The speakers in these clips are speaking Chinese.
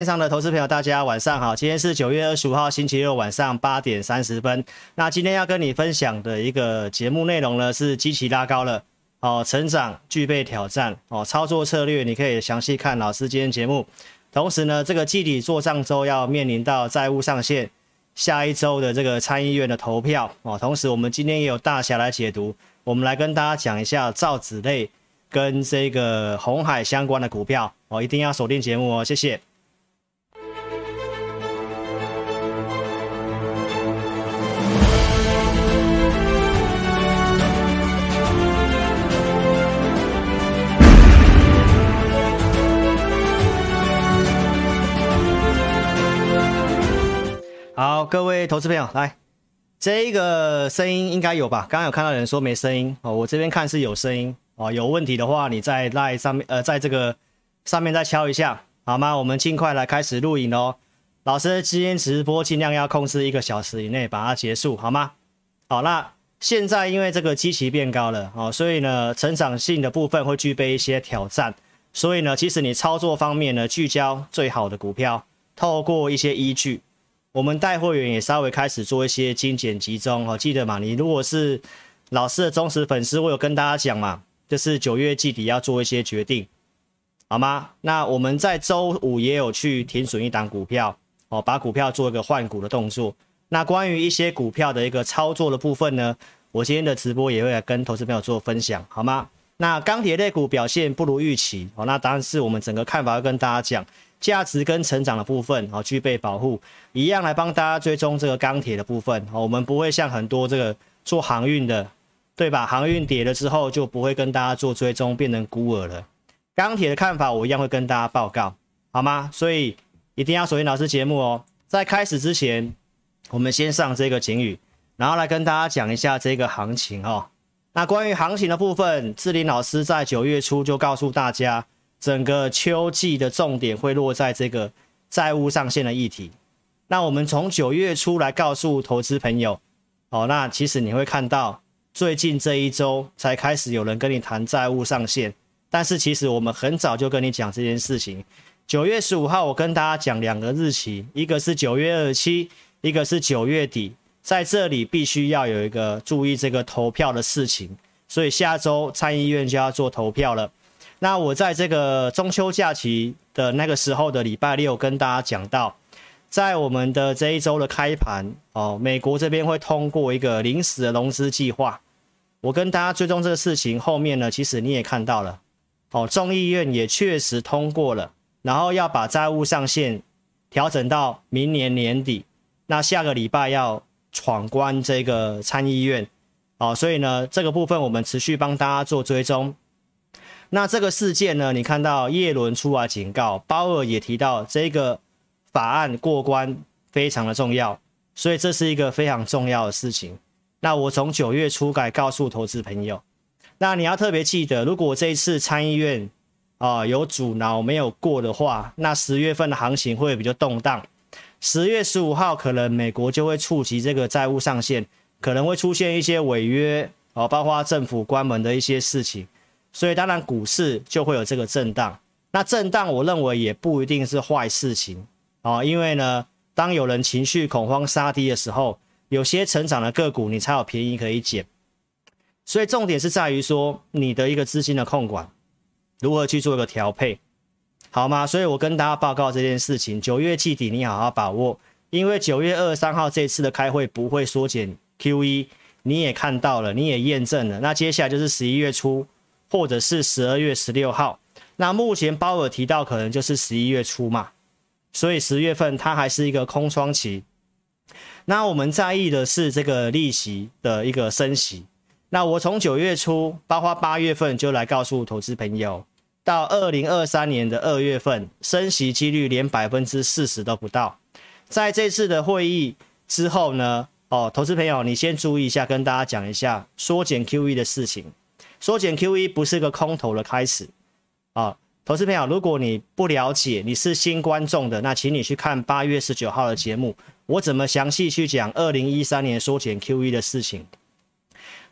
线上的投资朋友，大家晚上好。今天是九月二十五号星期六晚上八点三十分。那今天要跟你分享的一个节目内容呢，是基期拉高了哦，成长具备挑战哦，操作策略你可以详细看老师今天节目。同时呢，这个季底做上周要面临到债务上限，下一周的这个参议院的投票哦。同时，我们今天也有大侠来解读，我们来跟大家讲一下造纸类跟这个红海相关的股票哦，一定要锁定节目哦，谢谢。好，各位投资朋友，来，这个声音应该有吧？刚刚有看到有人说没声音哦，我这边看是有声音哦。有问题的话，你在赖上面，呃，在这个上面再敲一下，好吗？我们尽快来开始录影哦。老师今天直播尽量要控制一个小时以内把它结束，好吗？好，那现在因为这个基期变高了哦，所以呢，成长性的部分会具备一些挑战，所以呢，其实你操作方面呢，聚焦最好的股票，透过一些依据。我们带会员也稍微开始做一些精简集中哦，记得嘛？你如果是老师的忠实粉丝，我有跟大家讲嘛，就是九月季底要做一些决定，好吗？那我们在周五也有去停损一档股票哦，把股票做一个换股的动作。那关于一些股票的一个操作的部分呢，我今天的直播也会跟投资朋友做分享，好吗？那钢铁类股表现不如预期哦，那当然是我们整个看法要跟大家讲。价值跟成长的部分，哦，具备保护，一样来帮大家追踪这个钢铁的部分，哦，我们不会像很多这个做航运的，对吧？航运跌了之后就不会跟大家做追踪，变成孤儿了。钢铁的看法我一样会跟大家报告，好吗？所以一定要锁定老师节目哦。在开始之前，我们先上这个警语，然后来跟大家讲一下这个行情哦。那关于行情的部分，志林老师在九月初就告诉大家。整个秋季的重点会落在这个债务上限的议题。那我们从九月初来告诉投资朋友，哦，那其实你会看到最近这一周才开始有人跟你谈债务上限，但是其实我们很早就跟你讲这件事情。九月十五号我跟大家讲两个日期，一个是九月二十七，一个是九月底，在这里必须要有一个注意这个投票的事情，所以下周参议院就要做投票了。那我在这个中秋假期的那个时候的礼拜六跟大家讲到，在我们的这一周的开盘哦，美国这边会通过一个临时的融资计划。我跟大家追踪这个事情，后面呢，其实你也看到了哦，众议院也确实通过了，然后要把债务上限调整到明年年底。那下个礼拜要闯关这个参议院哦，所以呢，这个部分我们持续帮大家做追踪。那这个事件呢，你看到叶伦出来警告，鲍尔也提到这个法案过关非常的重要，所以这是一个非常重要的事情。那我从九月初改告诉投资朋友，那你要特别记得，如果这一次参议院啊、有阻挠没有过的话，那十月份的行情会比较动荡。十月十五号可能美国就会触及这个债务上限，可能会出现一些违约哦，包括政府关门的一些事情。所以当然股市就会有这个震荡，那震荡我认为也不一定是坏事情啊，因为呢，当有人情绪恐慌杀低的时候，有些成长的个股你才有便宜可以捡。所以重点是在于说你的一个资金的控管如何去做一个调配，好吗？所以我跟大家报告这件事情，九月季底你好好把握，因为九月二十三号这次的开会不会缩减 QE，你也看到了，你也验证了，那接下来就是十一月初。或者是十二月十六号，那目前鲍尔提到可能就是十一月初嘛，所以十月份它还是一个空窗期。那我们在意的是这个利息的一个升息。那我从九月初，包括八月份就来告诉投资朋友，到二零二三年的二月份，升息几率连百分之四十都不到。在这次的会议之后呢，哦，投资朋友你先注意一下，跟大家讲一下缩减 QE 的事情。缩减 QE 不是个空头的开始啊，投资朋友，如果你不了解，你是新观众的，那请你去看八月十九号的节目，我怎么详细去讲二零一三年缩减 QE 的事情。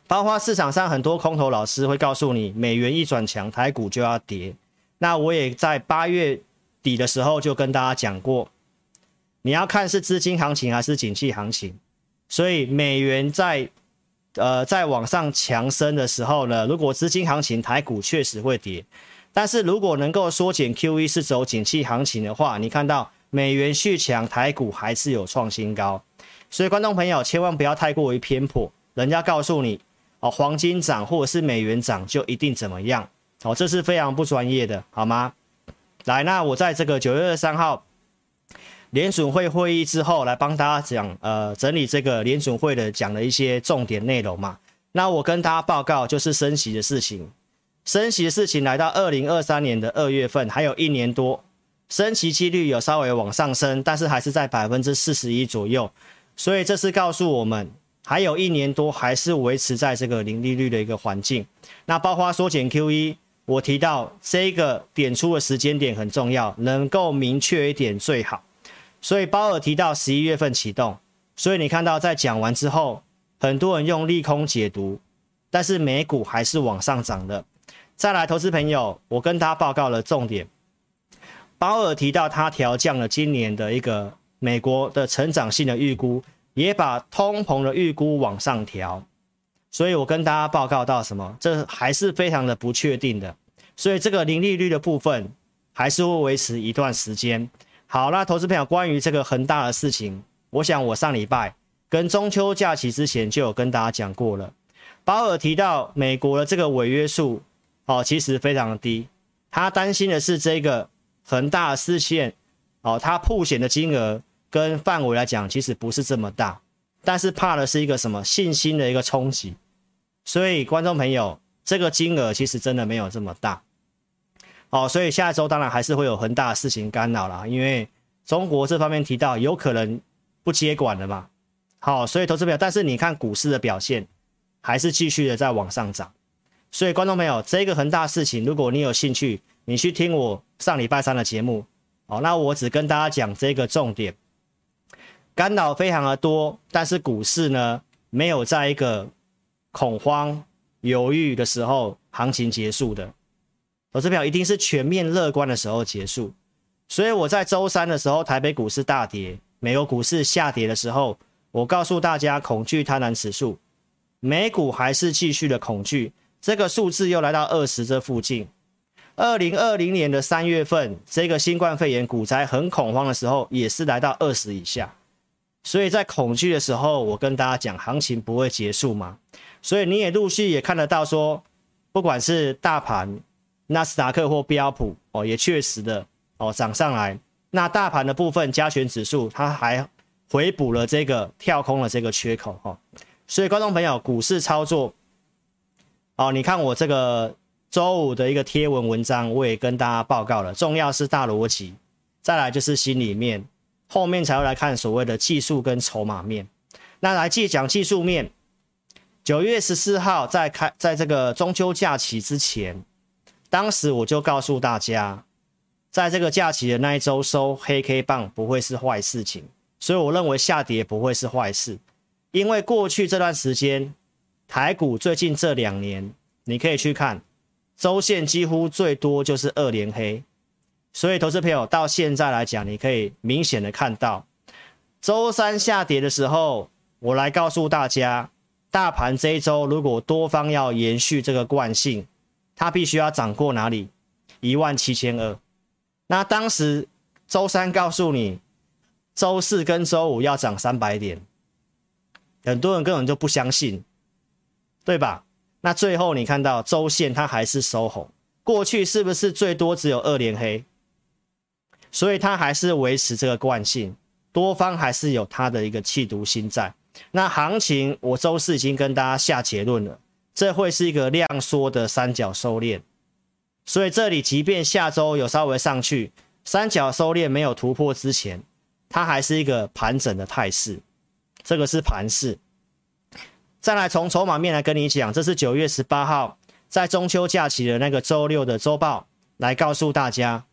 包括市场上很多空头老师会告诉你，美元一转强，台股就要跌。那我也在八月底的时候就跟大家讲过，你要看是资金行情还是景气行情。所以美元在呃在往上强升的时候呢，如果资金行情台股确实会跌，但是如果能够缩减 QE 是走景气行情的话，你看到美元续强，台股还是有创新高。所以观众朋友千万不要太过于偏颇，人家告诉你哦，黄金涨或者是美元涨就一定怎么样哦，这是非常不专业的，好吗？来，那我在这个九月二十三号联准会会议之后，来帮大家讲，呃，整理这个联准会的讲的一些重点内容嘛。那我跟大家报告就是升息的事情，升息的事情来到二零二三年的二月份，还有一年多，升息几率有稍微往上升，但是还是在百分之四十一左右。所以这是告诉我们，还有一年多还是维持在这个零利率的一个环境。那包括缩减 QE。我提到这个点出的时间点很重要，能够明确一点最好。所以鲍尔提到十一月份启动，所以你看到在讲完之后，很多人用利空解读，但是美股还是往上涨的。再来，投资朋友，我跟他报告了重点。鲍尔提到他调降了今年的一个美国的成长性的预估，也把通膨的预估往上调。所以我跟大家报告到什么？这还是非常的不确定的。所以这个零利率的部分还是会维持一段时间。好，那投资朋友关于这个恒大的事情，我想我上礼拜跟中秋假期之前就有跟大家讲过了。保尔提到美国的这个违约数哦，其实非常的低。他担心的是这个恒大的事件哦，他曝险的金额跟范围来讲，其实不是这么大，但是怕的是一个什么信心的一个冲击。所以，观众朋友，这个金额其实真的没有这么大，哦，所以下一周当然还是会有很大的事情干扰啦，因为中国这方面提到有可能不接管了嘛，好，所以投资表，但是你看股市的表现还是继续的在往上涨，所以观众朋友，这个恒大事情，如果你有兴趣，你去听我上礼拜三的节目，哦，那我只跟大家讲这个重点，干扰非常的多，但是股市呢，没有在一个。恐慌、犹豫的时候，行情结束的。投资票一定是全面乐观的时候结束。所以我在周三的时候，台北股市大跌，美国股市下跌的时候，我告诉大家，恐惧贪婪指数，美股还是继续的恐惧，这个数字又来到二十这附近。二零二零年的三月份，这个新冠肺炎股灾很恐慌的时候，也是来到二十以下。所以在恐惧的时候，我跟大家讲，行情不会结束嘛。所以你也陆续也看得到说，不管是大盘、纳斯达克或标普哦，也确实的哦涨上来。那大盘的部分加权指数，它还回补了这个跳空的这个缺口哈。所以观众朋友，股市操作哦，你看我这个周五的一个贴文文章，我也跟大家报告了，重要是大逻辑，再来就是心里面，后面才会来看所谓的技术跟筹码面。那来继续讲技术面。九月十四号在开，在这个中秋假期之前，当时我就告诉大家，在这个假期的那一周收黑 K 棒不会是坏事情，所以我认为下跌不会是坏事，因为过去这段时间台股最近这两年，你可以去看周线几乎最多就是二连黑，所以投资朋友到现在来讲，你可以明显的看到周三下跌的时候，我来告诉大家。大盘这一周，如果多方要延续这个惯性，它必须要涨过哪里？一万七千二。那当时周三告诉你，周四跟周五要涨三百点，很多人根本就不相信，对吧？那最后你看到周线它还是收红，过去是不是最多只有二连黑？所以它还是维持这个惯性，多方还是有它的一个气毒心在。那行情，我周四已经跟大家下结论了，这会是一个量缩的三角收敛，所以这里即便下周有稍微上去，三角收敛没有突破之前，它还是一个盘整的态势，这个是盘势。再来从筹码面来跟你讲，这是九月十八号在中秋假期的那个周六的周报，来告诉大家，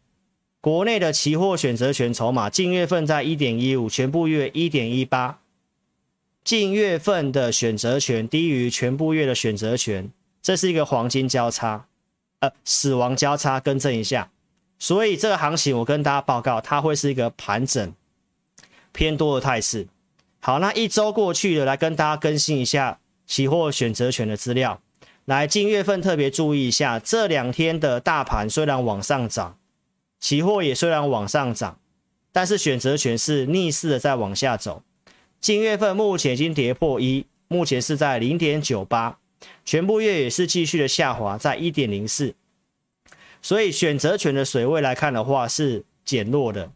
国内的期货选择权筹码近月份在一点一五，全部月一点一八。近月份的选择权低于全部月的选择权，这是一个黄金交叉，呃，死亡交叉，更正一下。所以这个行情我跟大家报告，它会是一个盘整偏多的态势。好，那一周过去了，来跟大家更新一下期货选择权的资料。来，近月份特别注意一下，这两天的大盘虽然往上涨，期货也虽然往上涨，但是选择权是逆势的在往下走。近月份目前已经跌破一，目前是在零点九八，全部月也是继续的下滑，在一点零四。所以选择权的水位来看的话是减弱的，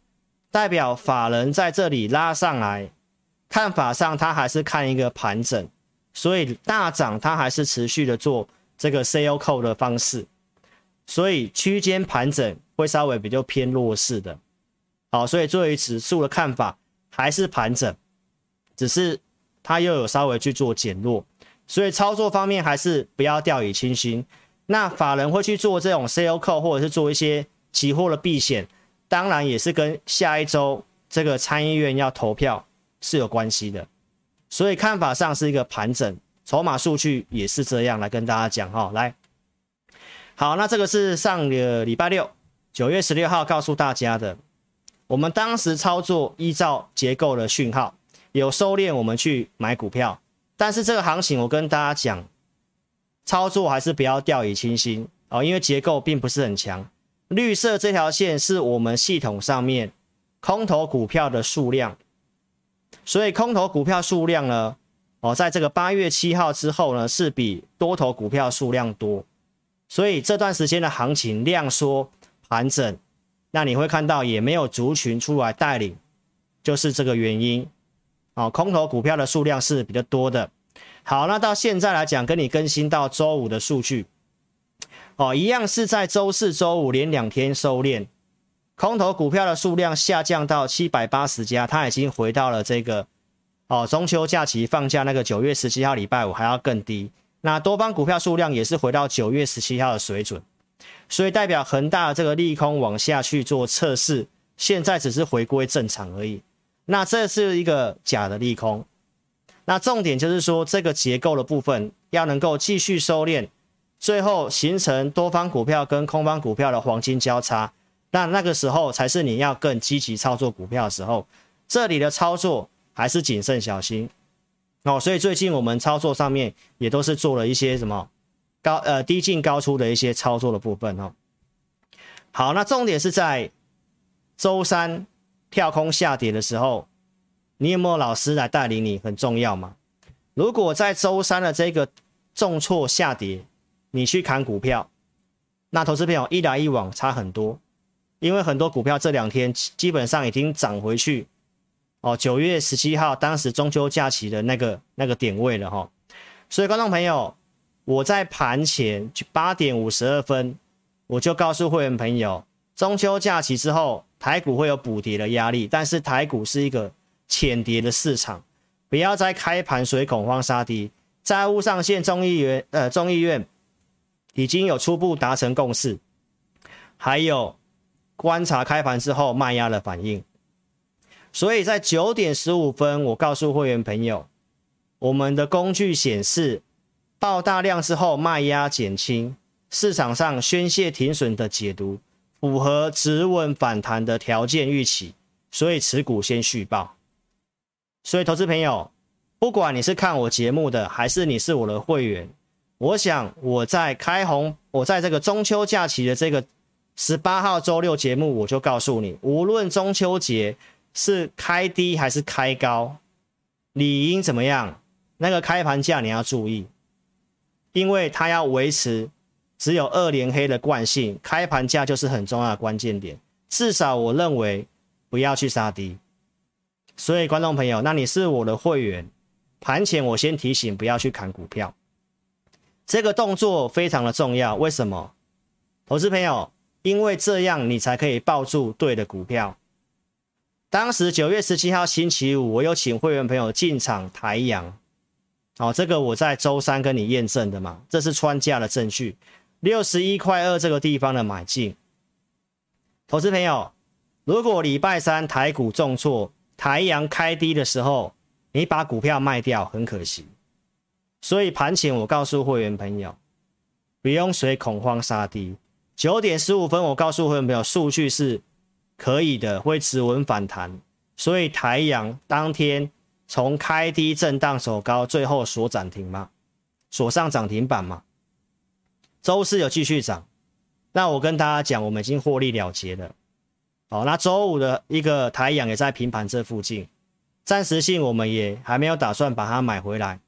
代表法人在这里拉上来，看法上他还是看一个盘整。所以大涨，它还是持续的做这个 sell call 的方式，所以区间盘整会稍微比较偏弱势的。好，所以作为指数的看法还是盘整，只是它又有稍微去做减弱，所以操作方面还是不要掉以轻心。那法人会去做这种 C O C 或者是做一些期货的避险，当然也是跟下一周这个参议院要投票是有关系的。所以看法上是一个盘整，筹码数据也是这样来跟大家讲哈。来，好，那这个是上个礼拜六九月十六号告诉大家的，我们当时操作依照结构的讯号有收敛，我们去买股票，但是这个行情我跟大家讲，操作还是不要掉以轻心哦，因为结构并不是很强。绿色这条线是我们系统上面空头股票的数量。所以空头股票数量呢，哦，在这个八月七号之后呢，是比多头股票数量多，所以这段时间的行情量缩盘整，那你会看到也没有族群出来带领，就是这个原因，哦，空头股票的数量是比较多的。好，那到现在来讲，跟你更新到周五的数据，哦，一样是在周四、周五连两天收敛。空头股票的数量下降到七百八十家，它已经回到了这个哦，中秋假期放假那个九月十七号礼拜五还要更低。那多方股票数量也是回到九月十七号的水准，所以代表恒大的这个利空往下去做测试，现在只是回归正常而已。那这是一个假的利空。那重点就是说，这个结构的部分要能够继续收敛，最后形成多方股票跟空方股票的黄金交叉。那那个时候才是你要更积极操作股票的时候，这里的操作还是谨慎小心哦。所以最近我们操作上面也都是做了一些什么高呃低进高出的一些操作的部分哦。好，那重点是在周三跳空下跌的时候，你有没有老师来带领你？很重要嘛。如果在周三的这个重挫下跌，你去砍股票，那投资朋友一来一往差很多。因为很多股票这两天基本上已经涨回去，哦，九月十七号当时中秋假期的那个那个点位了哈，所以观众朋友，我在盘前八点五十二分，我就告诉会员朋友，中秋假期之后台股会有补跌的压力，但是台股是一个浅跌的市场，不要再开盘水恐慌杀低，债务上限众议院呃众议院已经有初步达成共识，还有。观察开盘之后卖压的反应，所以在九点十五分，我告诉会员朋友，我们的工具显示爆大量之后卖压减轻，市场上宣泄停损的解读符合止稳反弹的条件预期，所以持股先续报。所以投资朋友，不管你是看我节目的，还是你是我的会员，我想我在开红，我在这个中秋假期的这个。十八号周六节目，我就告诉你，无论中秋节是开低还是开高，理应怎么样？那个开盘价你要注意，因为它要维持只有二连黑的惯性，开盘价就是很重要的关键点。至少我认为不要去杀低。所以观众朋友，那你是我的会员，盘前我先提醒不要去砍股票，这个动作非常的重要。为什么？投资朋友。因为这样，你才可以抱住对的股票。当时九月十七号星期五，我有请会员朋友进场台阳，好，这个我在周三跟你验证的嘛，这是穿价的证据。六十一块二这个地方的买进，投资朋友，如果礼拜三台股重挫，台阳开低的时候，你把股票卖掉，很可惜。所以盘前我告诉会员朋友，不用随恐慌杀低。九点十五分，我告诉会员朋友，数据是可以的，会止稳反弹，所以台阳当天从开低震荡走高，最后锁涨停嘛，锁上涨停板嘛。周四有继续涨，那我跟大家讲，我们已经获利了结了。好，那周五的一个台阳也在平盘这附近，暂时性我们也还没有打算把它买回来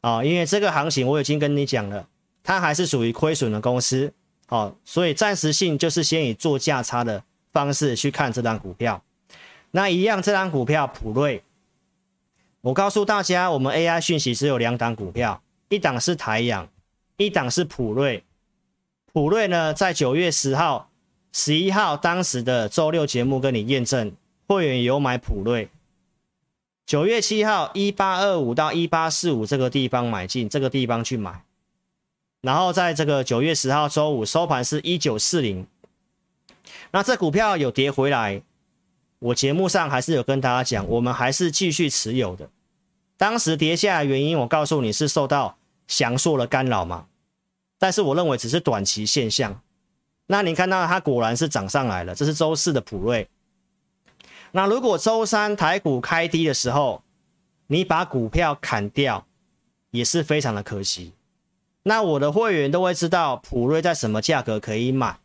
啊，因为这个行情我已经跟你讲了，它还是属于亏损的公司。好、哦，所以暂时性就是先以做价差的方式去看这档股票。那一样，这档股票普瑞，我告诉大家，我们 AI 讯息只有两档股票，一档是台阳，一档是普瑞。普瑞呢，在九月十号、十一号当时的周六节目跟你验证，会员有买普瑞。九月七号一八二五到一八四五这个地方买进，这个地方去买。然后在这个九月十号周五收盘是一九四零，那这股票有跌回来，我节目上还是有跟大家讲，我们还是继续持有的。当时跌下来原因，我告诉你是受到祥硕的干扰嘛，但是我认为只是短期现象。那你看到它果然是涨上来了，这是周四的普瑞。那如果周三台股开低的时候，你把股票砍掉，也是非常的可惜。那我的会员都会知道普瑞在什么价格可以买，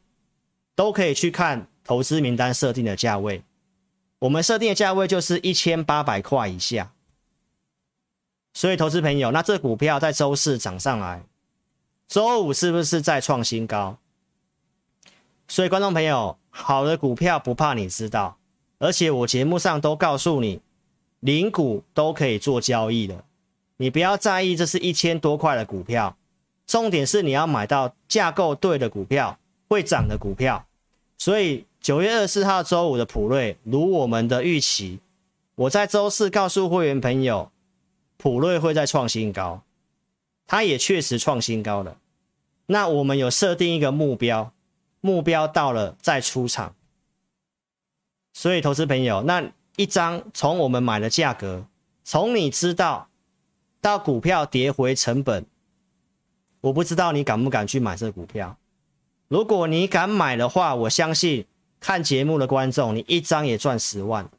都可以去看投资名单设定的价位。我们设定的价位就是一千八百块以下。所以投资朋友，那这股票在周四涨上来，周五是不是再创新高？所以观众朋友，好的股票不怕你知道，而且我节目上都告诉你，零股都可以做交易的，你不要在意这是一千多块的股票。重点是你要买到架构对的股票，会涨的股票。所以九月二十四号周五的普瑞，如我们的预期，我在周四告诉会员朋友，普瑞会再创新高，它也确实创新高了。那我们有设定一个目标，目标到了再出场。所以投资朋友，那一张从我们买的价格，从你知道到股票跌回成本。我不知道你敢不敢去买这股票。如果你敢买的话，我相信看节目的观众，你一张也赚十万。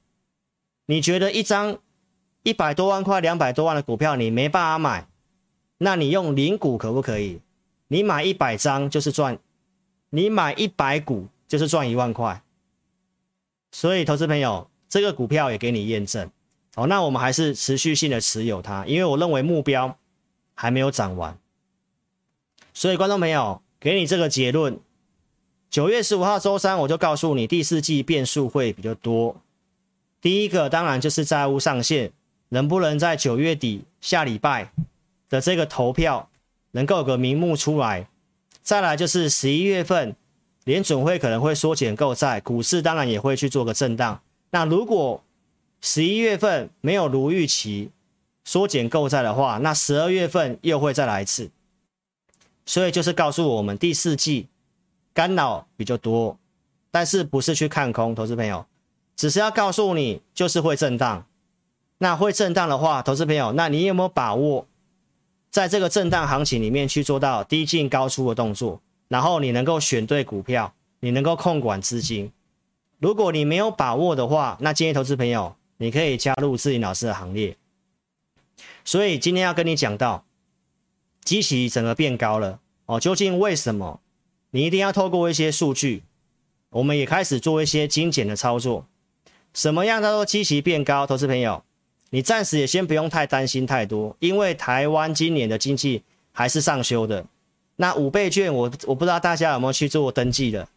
你觉得一张一百多万块、两百多万的股票你没办法买，那你用零股可不可以？你买一百张就是赚，你买一百股就是赚一万块。所以，投资朋友，这个股票也给你验证。好，那我们还是持续性的持有它，因为我认为目标还没有涨完。所以，观众朋友，给你这个结论：九月十五号周三，我就告诉你，第四季变数会比较多。第一个当然就是债务上限，能不能在九月底下礼拜的这个投票能够有个名目出来？再来就是十一月份联准会可能会缩减购债，股市当然也会去做个震荡。那如果十一月份没有如预期缩减购债的话，那十二月份又会再来一次。所以就是告诉我们，第四季干扰比较多，但是不是去看空，投资朋友，只是要告诉你，就是会震荡。那会震荡的话，投资朋友，那你有没有把握，在这个震荡行情里面去做到低进高出的动作，然后你能够选对股票，你能够控管资金。如果你没有把握的话，那建议投资朋友，你可以加入志霖老师的行列。所以今天要跟你讲到。基期整个变高了哦，究竟为什么？你一定要透过一些数据，我们也开始做一些精简的操作。什么样叫做基期变高？投资朋友，你暂时也先不用太担心太多，因为台湾今年的经济还是上修的。那五倍券我，我不知道大家有没有去做登记的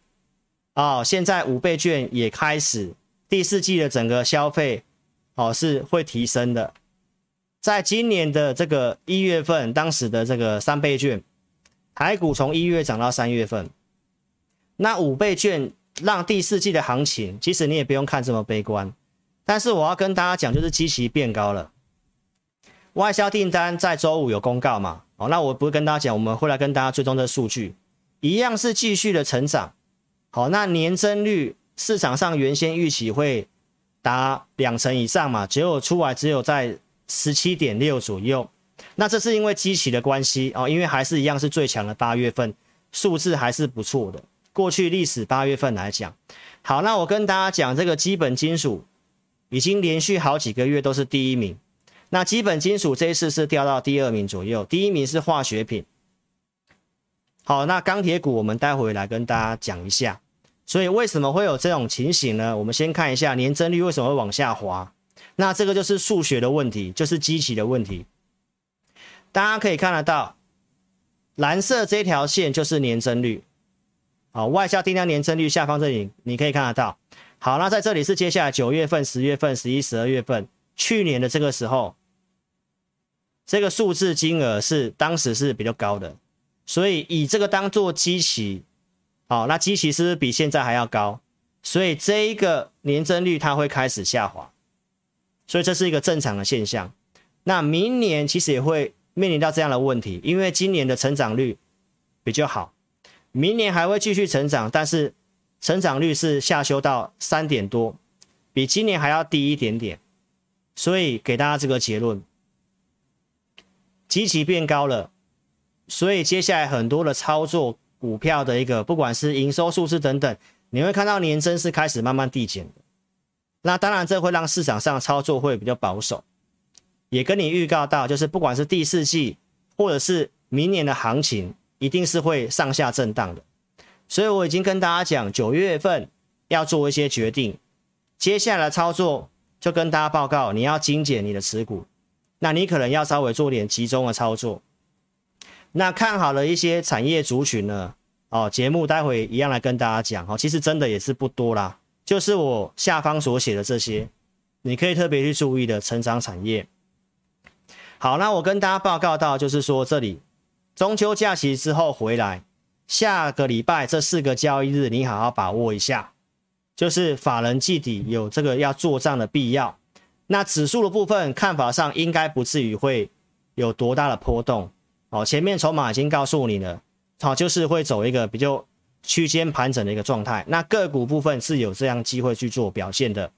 哦。现在五倍券也开始，第四季的整个消费哦是会提升的。在今年的这个一月份，当时的这个三倍券，台股从一月涨到三月份，那五倍券让第四季的行情，其实你也不用看这么悲观。但是我要跟大家讲，就是基期变高了。外销订单在周五有公告嘛？哦，那我不会跟大家讲，我们会来跟大家追踪这数据，一样是继续的成长。好，那年增率市场上原先预期会达两成以上嘛，结果出来只有在。十七点六左右，那这是因为基期的关系哦，因为还是一样是最强的八月份数字还是不错的。过去历史八月份来讲，好，那我跟大家讲，这个基本金属已经连续好几个月都是第一名。那基本金属这一次是掉到第二名左右，第一名是化学品。好，那钢铁股我们待会来跟大家讲一下。所以为什么会有这种情形呢？我们先看一下年增率为什么会往下滑。那这个就是数学的问题，就是机器的问题。大家可以看得到，蓝色这条线就是年增率。好，外销订单年增率下方这里你可以看得到。好，那在这里是接下来九月份、十月份、十一、十二月份，去年的这个时候，这个数字金额是当时是比较高的，所以以这个当做基期。好，那基期是不是比现在还要高？所以这一个年增率它会开始下滑，所以这是一个正常的现象。那明年其实也会面临到这样的问题，因为今年的成长率比较好，明年还会继续成长，但是成长率是下修到三点多，比今年还要低一点点。所以给大家这个结论，基期变高了，所以接下来很多的操作。股票的一个，不管是营收数字等等，你会看到年增是开始慢慢递减的。那当然，这会让市场上操作会比较保守。也跟你预告到，就是不管是第四季或者是明年的行情，一定是会上下震荡的。所以我已经跟大家讲，九月份要做一些决定，接下来操作就跟大家报告，你要精简你的持股，那你可能要稍微做点集中的操作。那看好了一些产业族群呢？哦，节目待会一样来跟大家讲哦。其实真的也是不多啦，就是我下方所写的这些，你可以特别去注意的成长产业。好，那我跟大家报告到，就是说这里中秋假期之后回来，下个礼拜这四个交易日，你好好把握一下，就是法人季底有这个要做账的必要。那指数的部分看法上应该不至于会有多大的波动。哦，前面筹码已经告诉你了，好，就是会走一个比较区间盘整的一个状态。那个股部分是有这样机会去做表现的，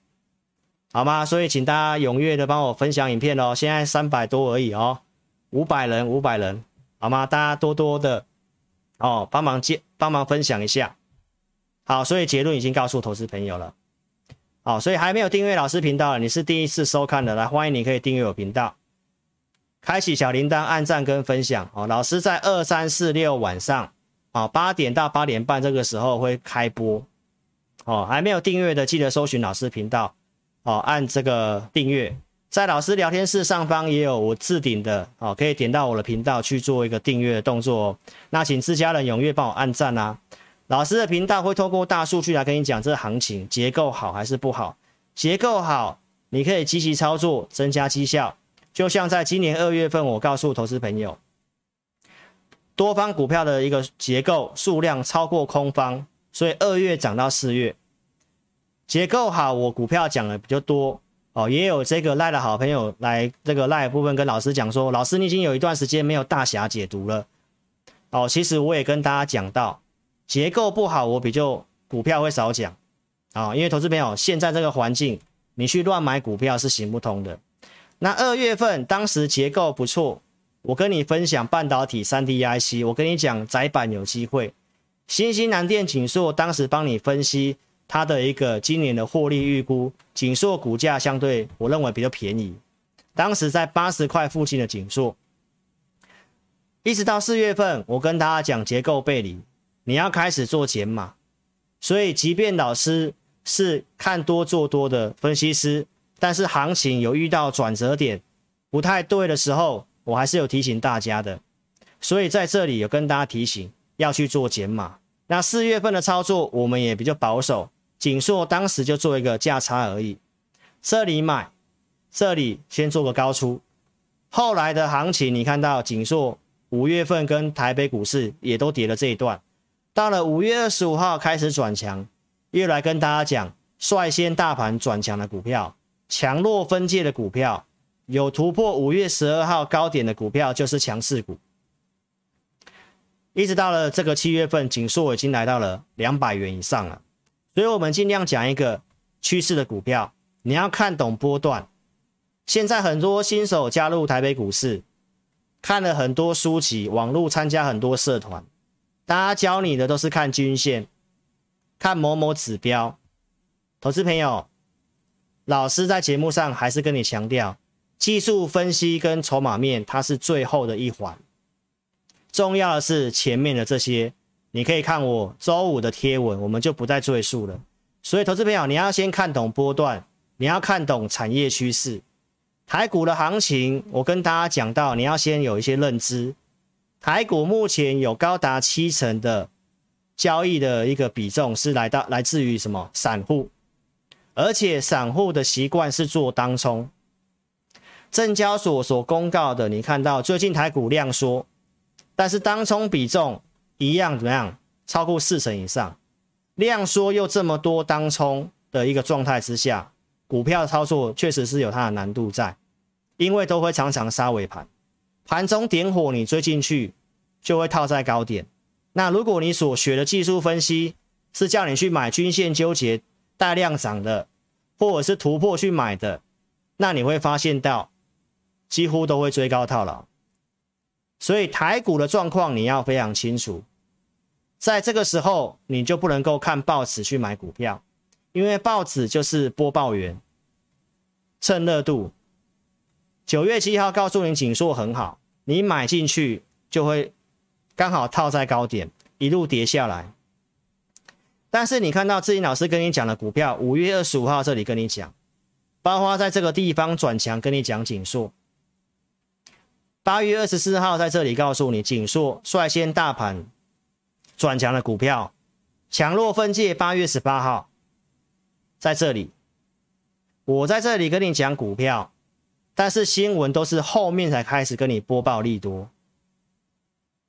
好吗？所以请大家踊跃的帮我分享影片哦。现在三百多而已哦，五百人，五百人，好吗？大家多多的哦，帮忙接，帮忙分享一下。好，所以结论已经告诉投资朋友了。好，所以还没有订阅老师频道的，你是第一次收看的，来欢迎你可以订阅我频道。开启小铃铛，按赞跟分享哦。老师在二三四六晚上啊，八点到八点半这个时候会开播哦。还没有订阅的，记得搜寻老师频道哦，按这个订阅。在老师聊天室上方也有我置顶的哦，可以点到我的频道去做一个订阅的动作哦。那请自家人踊跃帮我按赞啊。老师的频道会透过大数据来跟你讲这行情结构好还是不好。结构好，你可以积极操作，增加绩效。就像在今年二月份，我告诉投资朋友，多方股票的一个结构数量超过空方，所以二月涨到四月，结构好，我股票讲的比较多哦，也有这个赖的好朋友来这个赖部分跟老师讲说，老师你已经有一段时间没有大侠解读了哦，其实我也跟大家讲到，结构不好，我比较股票会少讲啊，因为投资朋友现在这个环境，你去乱买股票是行不通的。那二月份当时结构不错，我跟你分享半导体三 DIC，我跟你讲窄板有机会。新兴南电景硕当时帮你分析它的一个今年的获利预估，景硕股价相对我认为比较便宜，当时在八十块附近的景硕，一直到四月份，我跟大家讲结构背离，你要开始做减码，所以即便老师是看多做多的分析师。但是行情有遇到转折点，不太对的时候，我还是有提醒大家的。所以在这里有跟大家提醒，要去做减码。那四月份的操作，我们也比较保守，景硕当时就做一个价差而已。这里买，这里先做个高出。后来的行情，你看到景硕五月份跟台北股市也都跌了这一段，到了五月二十五号开始转强，又来跟大家讲，率先大盘转强的股票。强弱分界的股票，有突破五月十二号高点的股票就是强势股。一直到了这个七月份，景硕已经来到了两百元以上了。所以，我们尽量讲一个趋势的股票，你要看懂波段。现在很多新手加入台北股市，看了很多书籍，网络参加很多社团，大家教你的都是看均线，看某某指标，投资朋友，老师在节目上还是跟你强调，技术分析跟筹码面它是最后的一环，重要的是前面的这些，你可以看我周五的贴文，我们就不再赘述了。所以，投资朋友，你要先看懂波段，你要看懂产业趋势。台股的行情，我跟大家讲到，你要先有一些认知。台股目前有高达七成的交易的一个比重是来到来自于什么散户，而且散户的习惯是做当冲。证交所所公告的，你看到最近台股量缩，但是当冲比重一样怎么样？超过四成以上，量缩又这么多当冲的一个状态之下。股票操作确实是有它的难度在，因为都会常常杀尾盘，盘中点火你追进去就会套在高点。那如果你所学的技术分析是叫你去买均线纠结带量涨的，或者是突破去买的，那你会发现到几乎都会追高套牢。所以台股的状况你要非常清楚，在这个时候你就不能够看报纸去买股票。因为报纸就是播报员，蹭热度。九月七号告诉你景硕很好，你买进去就会刚好套在高点，一路跌下来。但是你看到志英老师跟你讲的股票，五月二十五号这里跟你讲，包括在这个地方转强跟你讲景硕。八月二十四号在这里告诉你景硕率先大盘转强的股票，强弱分界。八月十八号。在这里，我在这里跟你讲股票，但是新闻都是后面才开始跟你播报利多，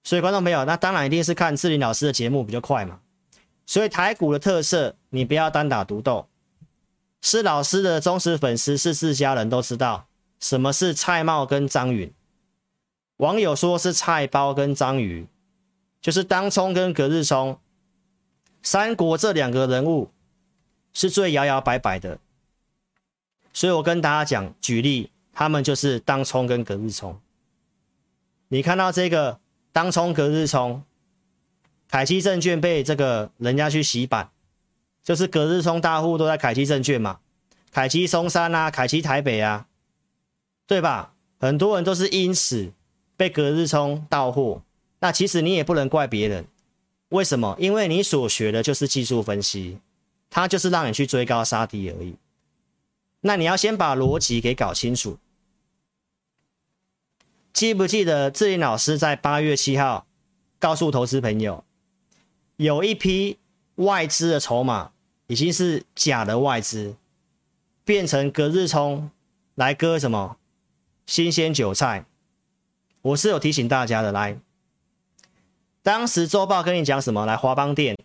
所以观众朋友，那当然一定是看志霖老师的节目比较快嘛。所以台股的特色，你不要单打独斗，是老师的忠实粉丝，是自家人都知道什么是蔡瑁跟张允。网友说是菜包跟章鱼，就是当冲跟隔日冲，三国这两个人物。是最摇摇摆摆的，所以我跟大家讲，举例，他们就是当冲跟隔日冲。你看到这个当冲隔日冲，凯基证券被这个人家去洗版，就是隔日冲大户都在凯基证券嘛，凯基松山啊，凯基台北啊，对吧？很多人都是因此被隔日冲到货，那其实你也不能怪别人，为什么？因为你所学的就是技术分析。他就是让你去追高杀低而已，那你要先把逻辑给搞清楚。记不记得志林老师在八月七号告诉投资朋友，有一批外资的筹码已经是假的外资，变成隔日冲来割什么新鲜韭菜？我是有提醒大家的，来，当时周报跟你讲什么？来，华邦电。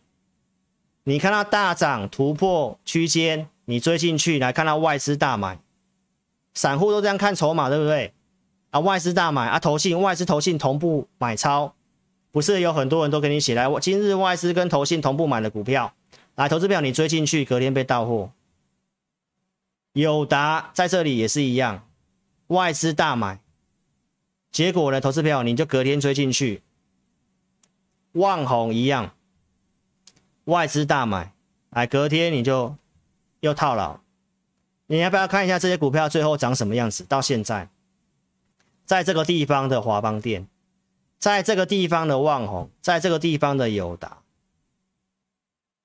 你看到大涨突破区间，你追进去来看到外资大买，散户都这样看筹码，对不对？啊，外资大买啊，投信外资投信同步买超，不是有很多人都给你写来，今日外资跟投信同步买的股票，来投资票你追进去，隔天被到货。友达在这里也是一样，外资大买，结果呢，投资票你就隔天追进去，旺宏一样。外资大买，哎，隔天你就又套牢。你要不要看一下这些股票最后长什么样子？到现在，在这个地方的华邦电，在这个地方的旺宏，在这个地方的友达。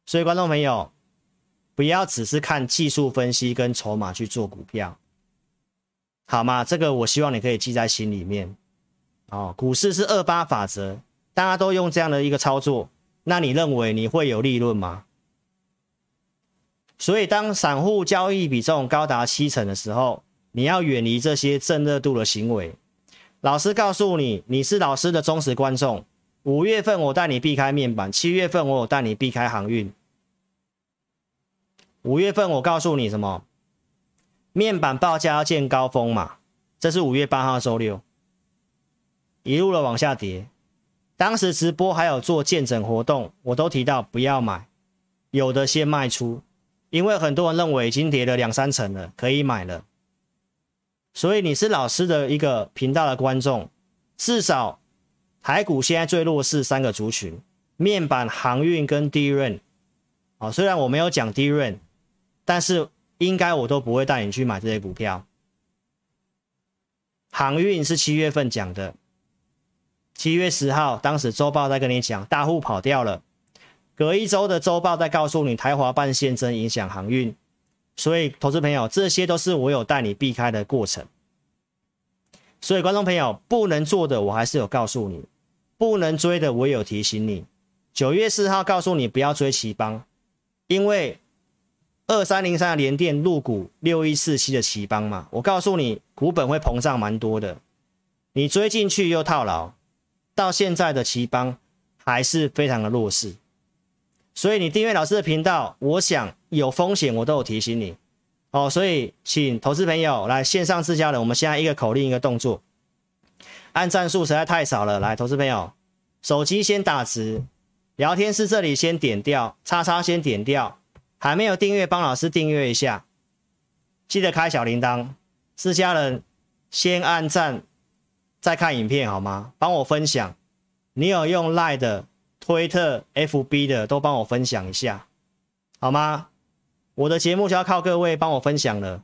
所以，观众朋友，不要只是看技术分析跟筹码去做股票，好吗？这个我希望你可以记在心里面。哦，股市是二八法则，大家都用这样的一个操作。那你认为你会有利润吗？所以当散户交易比重高达七成的时候，你要远离这些蹭热度的行为。老师告诉你，你是老师的忠实观众。五月份我带你避开面板，七月份我有带你避开航运。五月份我告诉你什么？面板报价要见高峰嘛？这是五月八号周六，一路的往下跌。当时直播还有做见证活动，我都提到不要买，有的先卖出，因为很多人认为已经跌了两三成了，可以买了。所以你是老师的一个频道的观众，至少台股现在最弱势三个族群：面板、航运跟低润。啊，虽然我没有讲低润，但是应该我都不会带你去买这些股票。航运是七月份讲的，七月十号当时周报在跟你讲，大户跑掉了，隔一周的周报在告诉你台华办现增影响航运，所以投资朋友，这些都是我有带你避开的过程。所以观众朋友不能做的，我还是有告诉你；不能追的，我有提醒你。九月四号告诉你不要追奇邦，因为二三零三的联电入股六一四七的奇邦嘛，我告诉你股本会膨胀蛮多的，你追进去又套牢，到现在的奇邦还是非常的弱势。所以你订阅老师的频道，我想有风险我都有提醒你。哦，所以请投资朋友来线上自家人，我们现在一个口令一个动作，按赞数实在太少了。来，投资朋友，手机先打直，聊天室这里先点掉，叉叉先点掉，还没有订阅帮老师订阅一下，记得开小铃铛。自家人先按赞，再看影片好吗？帮我分享，你有用 Line 的、推特、FB 的都帮我分享一下，好吗？我的节目就要靠各位帮我分享了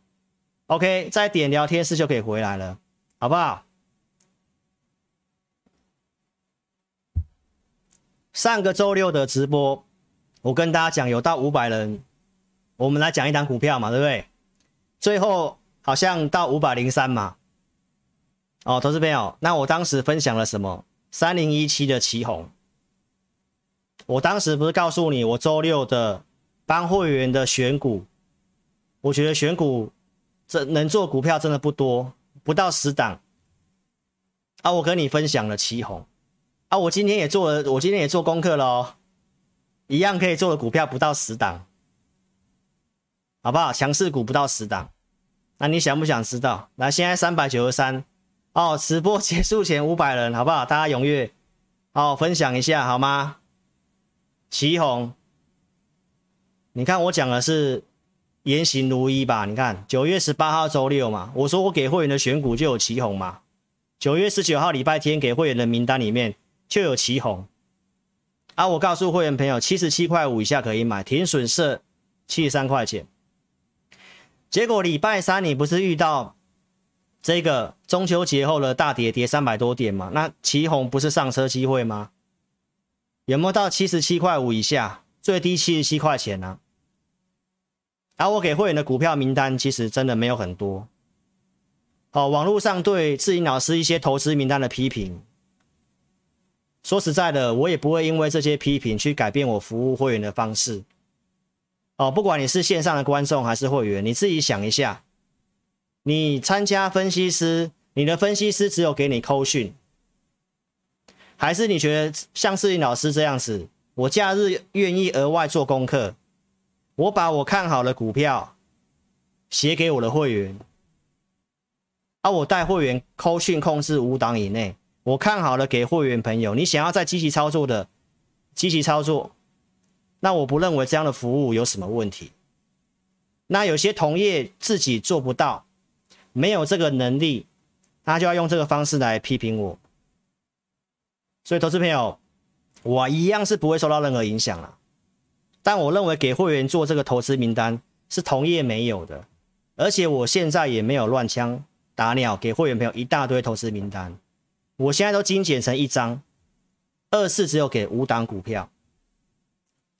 ，OK，再点聊天室就可以回来了，好不好？上个周六的直播，我跟大家讲有到五百人，我们来讲一档股票嘛，对不对？最后好像到五百零三嘛，哦，投资朋友，那我当时分享了什么？三零一七的奇红，我当时不是告诉你我周六的。帮会员的选股，我觉得选股这能做股票真的不多，不到十档。啊，我跟你分享了奇红，啊，我今天也做了，我今天也做功课了哦，一样可以做的股票不到十档，好不好？强势股不到十档，那你想不想知道？来，现在三百九十三，哦，直播结束前五百人，好不好？大家踊跃，哦，分享一下好吗？祁红。你看我讲的是言行如一吧？你看九月十八号周六嘛，我说我给会员的选股就有祁红嘛。九月十九号礼拜天给会员的名单里面就有祁红。啊，我告诉会员朋友，七十七块五以下可以买，停损设七十三块钱。结果礼拜三你不是遇到这个中秋节后的大跌，跌三百多点嘛？那奇鋐不是上车机会吗？有没有到七十七块五以下？最低七十七块钱呢、啊？而、我给会员的股票名单其实真的没有很多。哦，网络上对志颖老师一些投资名单的批评，说实在的，我也不会因为这些批评去改变我服务会员的方式。哦，不管你是线上的观众还是会员，你自己想一下，你参加分析师，你的分析师只有给你扣讯，还是你觉得像志颖老师这样子，我假日愿意额外做功课？我把我看好的股票写给我的会员，啊，我带会员扣讯控制五档以内，我看好了给会员朋友。你想要在积极操作的，积极操作，那我不认为这样的服务有什么问题。那有些同业自己做不到，没有这个能力，他就要用这个方式来批评我。所以，投资朋友，我一样是不会受到任何影响了。但我认为给会员做这个投资名单是同业没有的，而且我现在也没有乱枪打鸟，给会员朋友一大堆投资名单，我现在都精简成一张，二次只有给五档股票，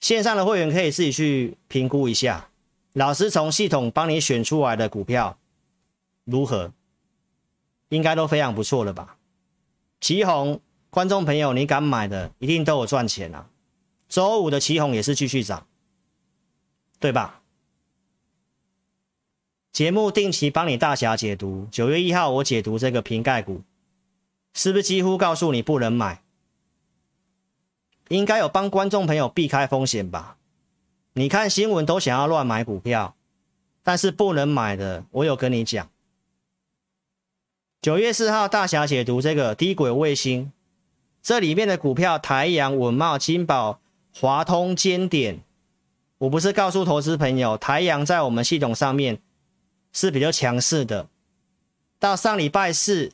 线上的会员可以自己去评估一下，老师从系统帮你选出来的股票如何，应该都非常不错了吧？奇鋐，观众朋友，你敢买的一定都有赚钱啊！周五的奇鋐也是继续涨，对吧？节目定期帮你大侠解读。九月一号我解读这个瓶盖股，是不是几乎告诉你不能买？应该有帮观众朋友避开风险吧？你看新闻都想要乱买股票，但是不能买的，我有跟你讲。九月四号大侠解读这个低轨卫星，这里面的股票台阳、稳茂、金宝。华通、尖点，我不是告诉投资朋友，台阳在我们系统上面是比较强势的。到上礼拜四，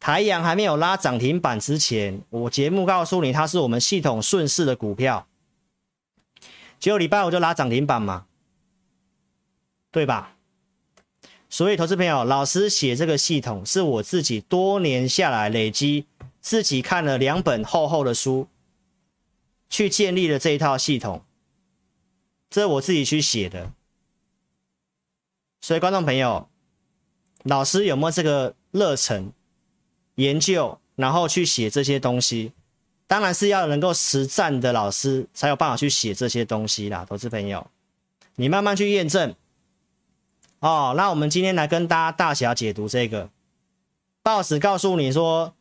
台阳还没有拉涨停板之前，我节目告诉你，它是我们系统顺势的股票。结果礼拜五就拉涨停板嘛，对吧？所以，投资朋友，老师写这个系统是我自己多年下来累积，自己看了两本厚厚的书，去建立了这一套系统，这是我自己去写的。所以，观众朋友，老师有没有这个热忱研究，然后去写这些东西？当然是要能够实战的老师才有办法去写这些东西啦，投资朋友，你慢慢去验证。哦，那我们今天来跟大家大侠解读这个报纸告诉你说，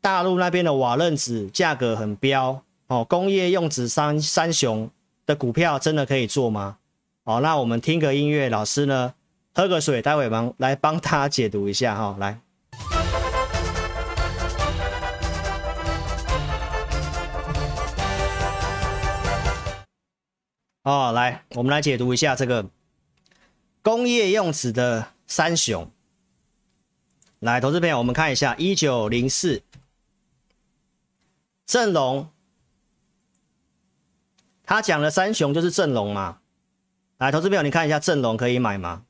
大陆那边的瓦楞纸价格很飙哦，工业用纸三三雄的股票真的可以做吗？哦，那我们听个音乐，老师呢喝个水，待会帮来帮他解读一下哈、来。哦，来，我们来解读一下这个。工业用纸的三雄，来，投资朋友，我们看一下一九零四正隆，他讲的三雄就是正隆嘛？来，投资朋友，你看一下正隆可以买吗？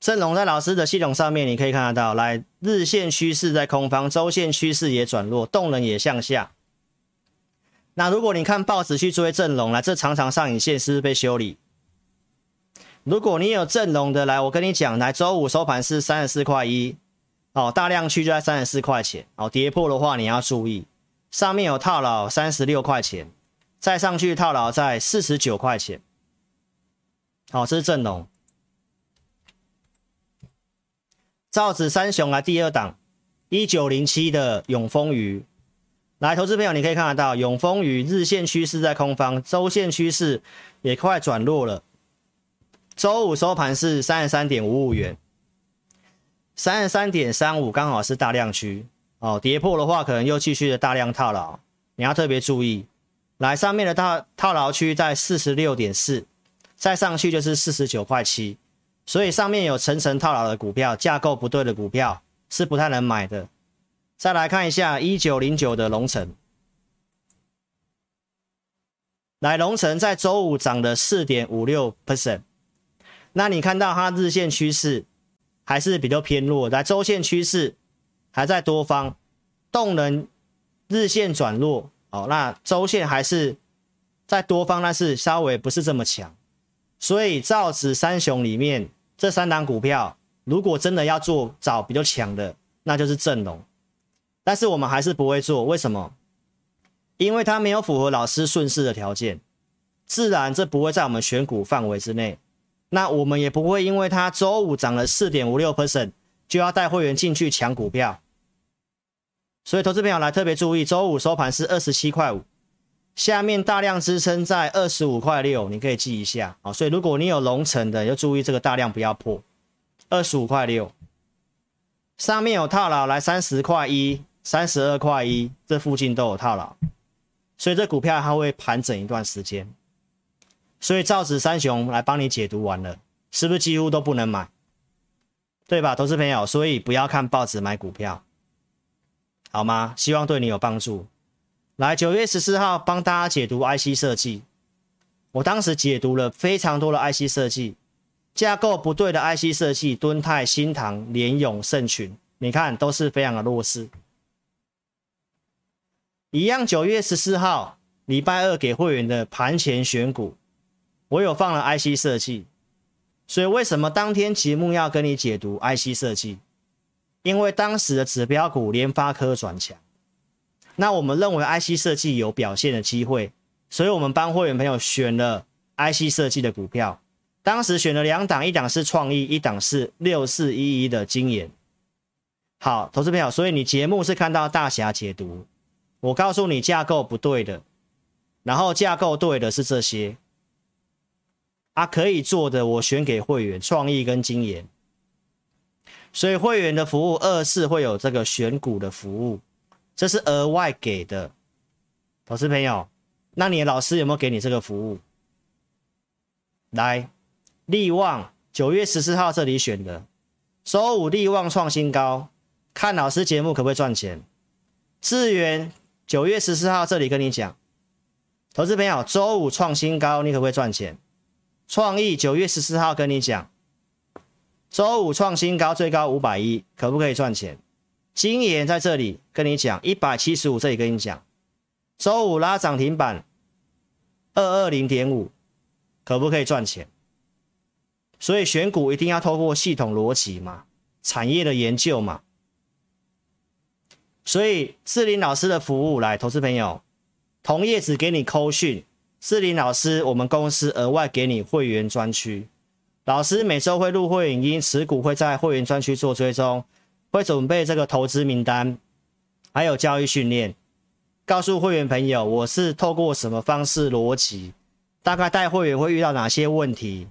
正隆在老师的系统上面，你可以看得到，来，日线趋势在空方，周线趋势也转弱，动能也向下。那如果你看报纸去追正隆，来，这长长上影线是不是被修理？如果你有正龙的，来，我跟你讲，来，周五收盘是三十四块一，哦，大量区就在三十四块钱，哦，跌破的话你要注意，上面有套牢三十六块钱，再上去套牢在四十九块钱，好，这是正龙。造纸三雄来第二档，一九零七的永丰鱼，来，投资朋友你可以看得到，永丰鱼日线趋势在空方，周线趋势也快转弱了。周五收盘是三十三点五五元，三十三点三五刚好是大量区哦，跌破的话可能又继续的大量套牢，你要特别注意。来，上面的套套牢区在四十六点四，再上去就是四十九块七，所以上面有层层套牢的股票，架构不对的股票是不太能买的。再来看一下一九零九的龙城，来，龙城在周五涨了四点五六 percent。那你看到它日线趋势还是比较偏弱，在周线趋势还在多方，动能日线转弱哦，那周线还是在多方，但是稍微不是这么强，所以造纸三雄里面这三档股票，如果真的要做找比较强的，那就是正隆，但是我们还是不会做，为什么？因为它没有符合老师顺势的条件，自然这不会在我们选股范围之内。那我们也不会因为它周五涨了四点五六 percent 就要带会员进去抢股票，所以投资朋友来特别注意，周五收盘是二十七块五，下面大量支撑在二十五块六，你可以记一下啊。所以如果你有龙城的，要注意这个大量不要破二十五块六，上面有套牢来三十块一、三十二块一，这附近都有套牢，所以这股票它会盘整一段时间。所以造纸三雄来帮你解读完了，是不是几乎都不能买？对吧，投资朋友？所以不要看报纸买股票，好吗？希望对你有帮助。来，九月十四号帮大家解读 IC 设计，我当时解读了非常多的 IC 设计，架构不对的 IC 设计，敦泰、新唐、联咏、盛群，你看都是非常的弱势。一样，九月十四号礼拜二给会员的盘前选股。我有放了 IC 设计，所以为什么当天节目要跟你解读 IC 设计？因为当时的指标股联发科转强，那我们认为 IC 设计有表现的机会，所以我们帮会员朋友选了 IC 设计的股票。当时选了两档，一档是创意，一档是六四一一的晶研。好，投资朋友，所以你节目是看到大侠解读，我告诉你架构不对的，然后架构对的是这些。他、可以做的，我选给会员创意跟晶研，所以会员的服务二是会有这个选股的服务，这是额外给的。投资朋友，那你老师有没有给你这个服务？来，力旺九月十四号这里选的，周五力旺创新高，看老师节目可不可以赚钱？智源九月十四号这里跟你讲。投资朋友，周五创新高，你可不可以赚钱？创意九月十四号跟你讲，周五创新高，最高五百一，可不可以赚钱？今年在这里跟你讲，一百七十五，这里跟你讲，周五拉涨停板，二二零点五，可不可以赚钱？所以选股一定要透过系统逻辑嘛，产业的研究嘛。所以志林老师的服务，来，投资朋友。同业只给你扣讯，士林老师，我们公司额外给你会员专区。老师每周会录会影音，持股会在会员专区做追踪，会准备这个投资名单，还有教育训练，告诉会员朋友我是透过什么方式逻辑，大概带会员会遇到哪些问题，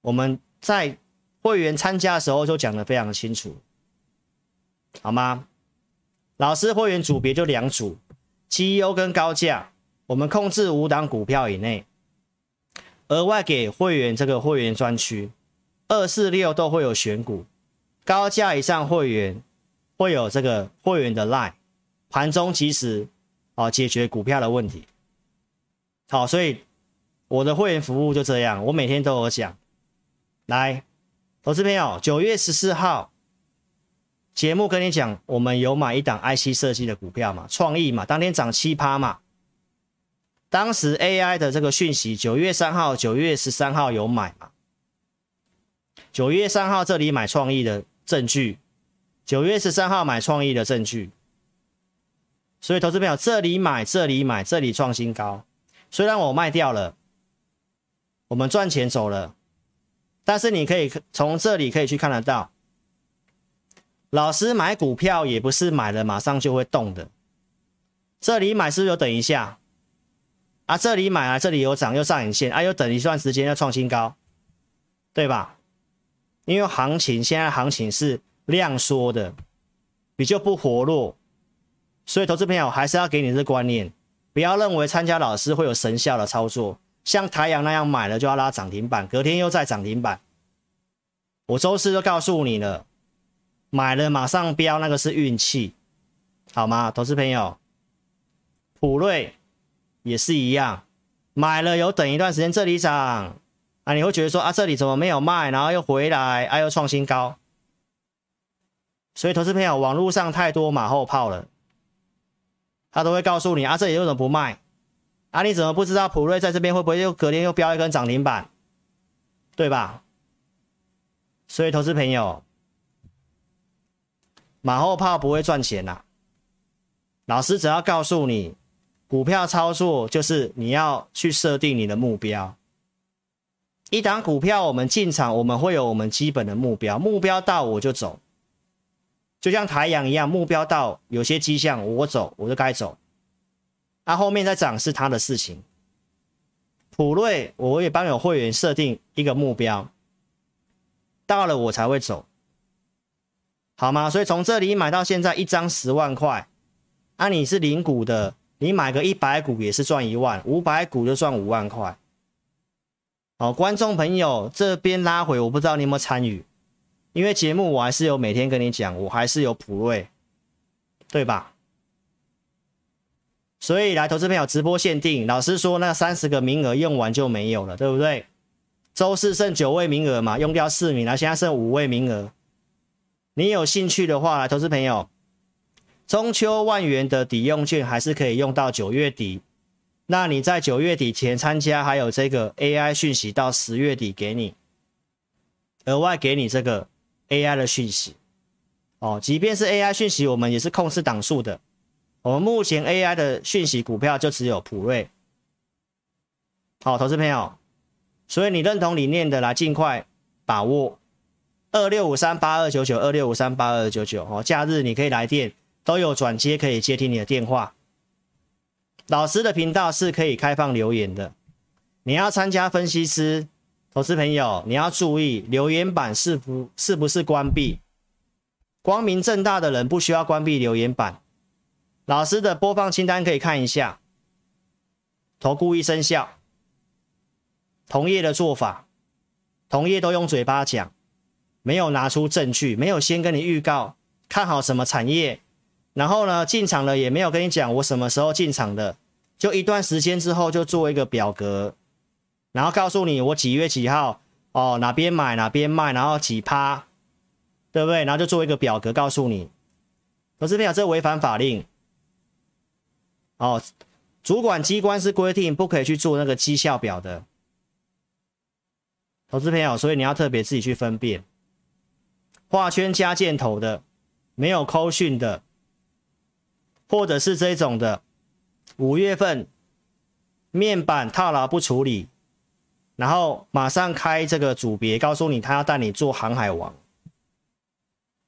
我们在会员参加的时候就讲得非常清楚，好吗？老师会员组别就两组。绩优跟高价，我们控制五档股票以内，额外给会员这个会员专区，二四六都会有选股，高价以上会员会有这个会员的 line，盘中及时啊解决股票的问题。好，所以我的会员服务就这样，我每天都有讲。来，投资朋友，九月十四号。节目跟你讲，我们有买一档 IC 设计的股票嘛，创意嘛，当天涨七趴嘛。当时 AI 的这个讯息，九月三号、九月十三号有买嘛？九月三号这里买创意的证据，九月十三号买创意的证据。所以投资朋友，这里买，这里买，这里创新高。虽然我卖掉了，我们赚钱走了，但是你可以从这里可以去看得到。老师买股票也不是买了马上就会动的，这里买是不是有等一下？啊，这里买啊，这里有涨又上影线，啊，又等一段时间要创新高，对吧？因为行情现在行情是量缩的，比较不活络，所以投资朋友还是要给你这观念，不要认为参加老师会有神效的操作，像台阳那样买了就要拉涨停板，隔天又再涨停板。我周四就告诉你了。买了马上飙，那个是运气，好吗？投资朋友，普瑞也是一样，买了有等一段时间这里涨啊，你会觉得说啊，这里怎么没有卖，然后又回来，啊又创新高，所以投资朋友，网络上太多马后炮了，他都会告诉你啊，这里为什么不卖？啊，你怎么不知道普瑞在这边会不会又隔天又飙一根涨停板，对吧？所以投资朋友。马后炮不会赚钱呐、老师只要告诉你，股票操作就是你要去设定你的目标。一档股票我们进场，我们会有我们基本的目标，目标到我就走，就像台阳一样，目标到有些迹象我走我就该走，那、后面再涨是他的事情。普瑞我也帮有会员设定一个目标，到了我才会走。好吗？所以从这里买到现在一张十万块，啊、你是零股的，你买个一百股也是赚一万，五百股就赚五万块。好，观众朋友这边拉回，我不知道你有没有参与，因为节目我还是有每天跟你讲，我还是有普瑞，对吧？所以来投资朋友直播限定，老师说那三十个名额用完就没有了，对不对？周四剩九位名额嘛，用掉四名，那现在剩五位名额。你有兴趣的话，来，投资朋友，中秋万元的抵用券还是可以用到九月底。那你在九月底前参加，还有这个 AI 讯息到十月底给你，额外给你这个 AI 的讯息。哦，即便是 AI 讯息，我们也是控制档数的。我们目前 AI 的讯息股票就只有普瑞。好，投资朋友，所以你认同理念的，来尽快把握。二六五三八二九九，二六五三八二九九哦，假日你可以来电，都有转接可以接听你的电话。老师的频道是可以开放留言的，你要参加分析师，投资朋友你要注意留言板是不是不是关闭？光明正大的人不需要关闭留言板。老师的播放清单可以看一下，投顾一生效，同业的做法，同业都用嘴巴讲。没有拿出证据，没有先跟你预告看好什么产业，然后呢进场了也没有跟你讲我什么时候进场的，就一段时间之后就做一个表格，然后告诉你我几月几号哦，哪边买哪边卖，然后几趴，对不对？然后就做一个表格告诉你。投资朋友，这违反法令哦，主管机关是规定不可以去做那个绩效表的。投资朋友，所以你要特别自己去分辨，画圈加箭头的，没有扣讯的，或者是这种的，五月份面板套牢不处理，然后马上开这个组别，告诉你他要带你做航海王，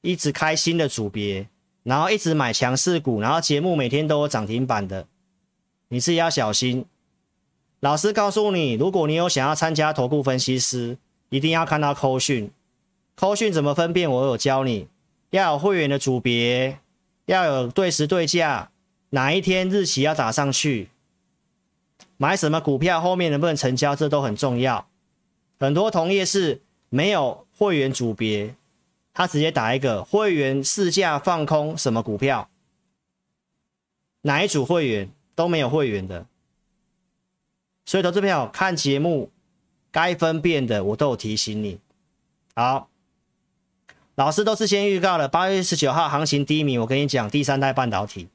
一直开新的组别，然后一直买强势股，然后节目每天都有涨停板的，你自己要小心。老师告诉你，如果你有想要参加投顾分析师，一定要看到扣讯。扣讯怎么分辨？我有教你，要有会员的组别，要有对时对价，哪一天日期要打上去，买什么股票后面能不能成交，这都很重要。很多同业是没有会员组别，他直接打一个会员市价放空什么股票，哪一组会员都没有会员的。所以，投资朋友看节目，该分辨的我都有提醒你。好，老师都是先预告了，八月十九号行情低迷，我跟你讲，第三代半导体。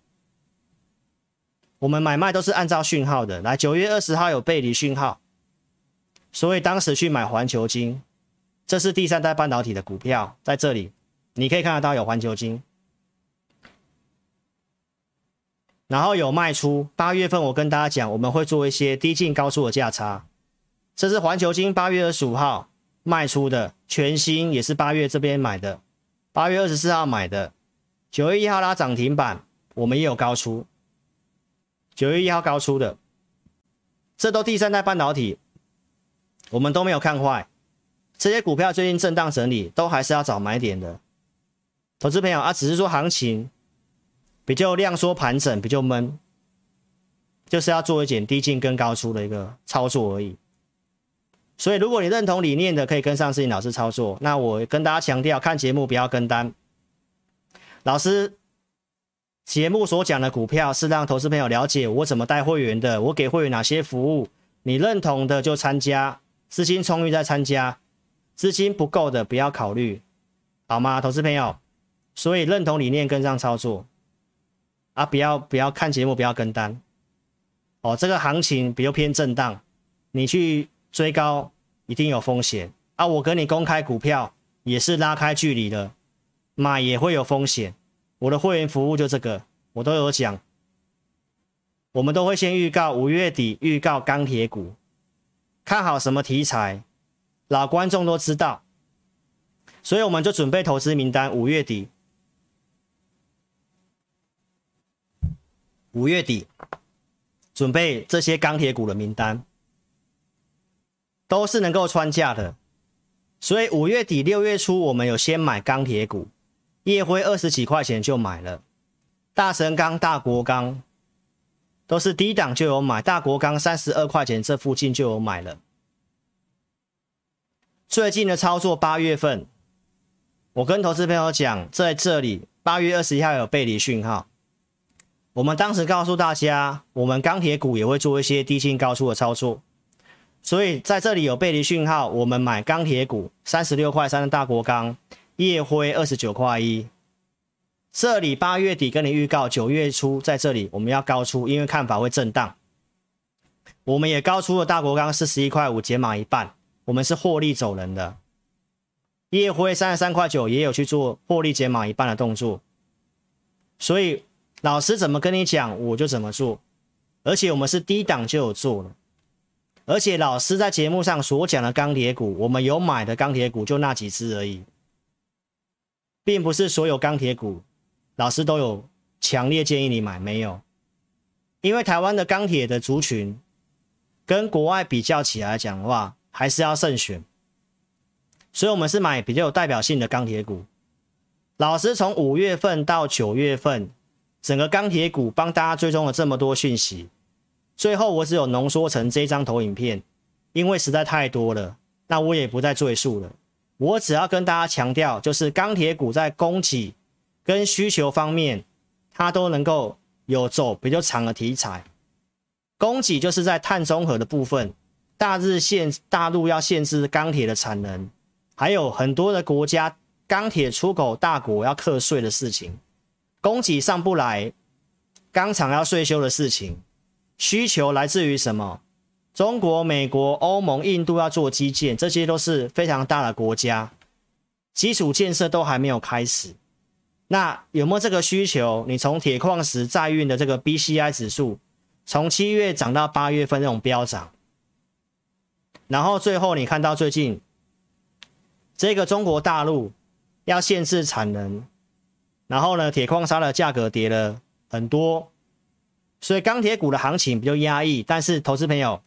我们买卖都是按照讯号的。来，九月二十号有背离讯号，所以当时去买环球晶，这是第三代半导体的股票，在这里你可以看得到有环球晶。然后有卖出，八月份我跟大家讲，我们会做一些低进高出的价差。这是环球晶八月二十五号卖出的，全新也是八月这边买的，八月二十四号买的，九月一号拉涨停板，我们也有高出，九月一号高出的，这都第三代半导体，我们都没有看坏。这些股票最近震荡整理，都还是要找买点的。投资朋友啊，只是说行情。比较量缩盘整，比较闷，就是要做一点低进跟高出的一个操作而已。所以，如果你认同理念的，可以跟上思颖老师操作。那我跟大家强调，看节目不要跟单。老师节目所讲的股票是让投资朋友了解我怎么带会员的，我给会员哪些服务。你认同的就参加，资金充裕再参加，资金不够的不要考虑，好吗？投资朋友，所以认同理念跟上操作。啊，不要不要看节目，不要跟单哦。这个行情比较偏震荡，你去追高一定有风险啊。我跟你公开股票也是拉开距离的，买也会有风险。我的会员服务就这个，我都有讲。我们都会先预告五月底预告钢铁股，看好什么题材，老观众都知道，所以我们就准备投资名单，五月底。五月底准备这些钢铁股的名单，都是能够穿价的，所以五月底六月初我们有先买钢铁股，夜辉二十几块钱就买了，大神钢、大国钢都是低档就有买，大国钢三十二块钱这附近就有买了。最近的操作八月份，我跟投资朋友讲，在这里八月二十一号有背离讯号。我们当时告诉大家，我们钢铁股也会做一些低进高出的操作，所以在这里有背离讯号，我们买钢铁股三十六块三的大国钢，夜辉二十九块一。这里八月底跟你预告，九月初在这里我们要高出，因为看法会震荡。我们也高出了大国钢四十一块五，减码一半，我们是获利走人的。夜辉三十三块九也有去做获利减码一半的动作，所以。老师怎么跟你讲，我就怎么做，而且我们是低档就有做了，而且老师在节目上所讲的钢铁股，我们有买的钢铁股就那几只而已，并不是所有钢铁股老师都有强烈建议你买，没有，因为台湾的钢铁的族群跟国外比较起来讲的话，还是要慎选，所以我们是买比较有代表性的钢铁股。老师从五月份到九月份。整个钢铁股帮大家追踪了这么多讯息，最后我只有浓缩成这张投影片，因为实在太多了，那我也不再赘述了。我只要跟大家强调，就是钢铁股在供给跟需求方面，它都能够有走比较长的题材。供给就是在碳中和的部分，大日限大陆要限制钢铁的产能，还有很多的国家钢铁出口大国要课税的事情，供给上不来，钢厂要税收的事情，需求来自于什么？中国、美国、欧盟、印度要做基建，这些都是非常大的国家，基础建设都还没有开始。那有没有这个需求？你从铁矿石载运的这个 BCI 指数，从七月涨到八月份这种飙涨，然后最后你看到最近这个中国大陆要限制产能，然后呢，铁矿砂的价格跌了很多，所以钢铁股的行情比较压抑。但是投资朋友，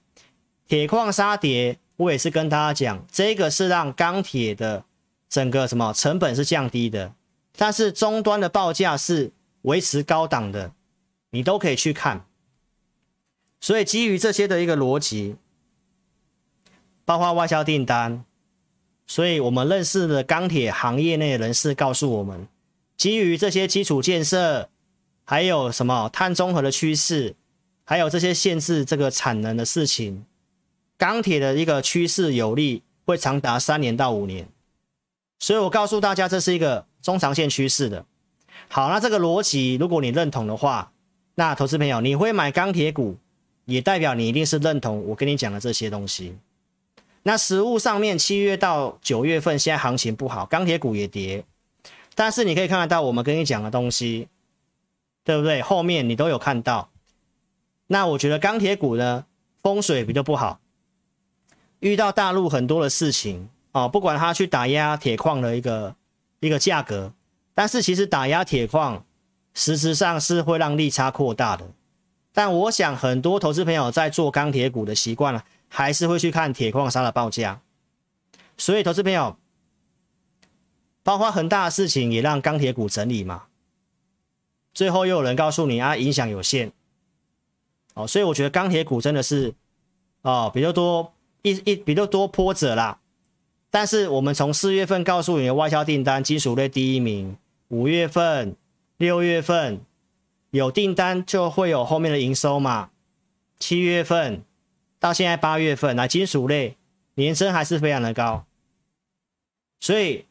铁矿砂跌，我也是跟大家讲，这个是让钢铁的整个什么成本是降低的。但是终端的报价是维持高档的，你都可以去看。所以基于这些的一个逻辑，包括外销订单，所以我们认识的钢铁行业内的人士告诉我们，基于这些基础建设，还有什么碳中和的趋势，还有这些限制这个产能的事情，钢铁的一个趋势有利，会长达三年到五年。所以我告诉大家，这是一个。中长线趋势的，好，那这个逻辑如果你认同的话，那投资朋友你会买钢铁股，也代表你一定是认同我跟你讲的这些东西。那实物上面，七月到九月份现在行情不好，钢铁股也跌，但是你可以看得到我们跟你讲的东西，对不对？后面你都有看到。那我觉得钢铁股呢，风水比较不好，遇到大陆很多的事情哦，不管他去打压铁矿的一个。一个价格，但是其实打压铁矿，实质上是会让利差扩大的。但我想很多投资朋友在做钢铁股的习惯了，还是会去看铁矿砂的报价。所以投资朋友，包括很大的事情也让钢铁股整理嘛。最后又有人告诉你啊，影响有限。哦，所以我觉得钢铁股真的是哦比较多一一比较多波折啦。但是我们从四月份告诉你的外销订单，金属类第一名。五月份、六月份有订单就会有后面的营收嘛。七月份到现在八月份，那金属类年增还是非常的高。所以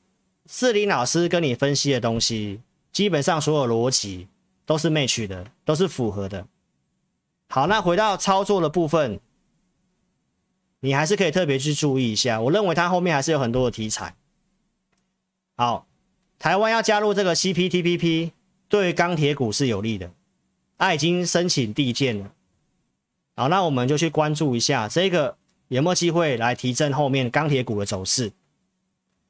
四林老师跟你分析的东西，基本上所有逻辑都是 match 的，都是符合的。好，那回到操作的部分。你还是可以特别去注意一下，我认为它后面还是有很多的题材。好，台湾要加入这个 CPTPP，对于钢铁股是有利的，它已经申请递件了。好，那我们就去关注一下这个有没有机会来提振后面钢铁股的走势。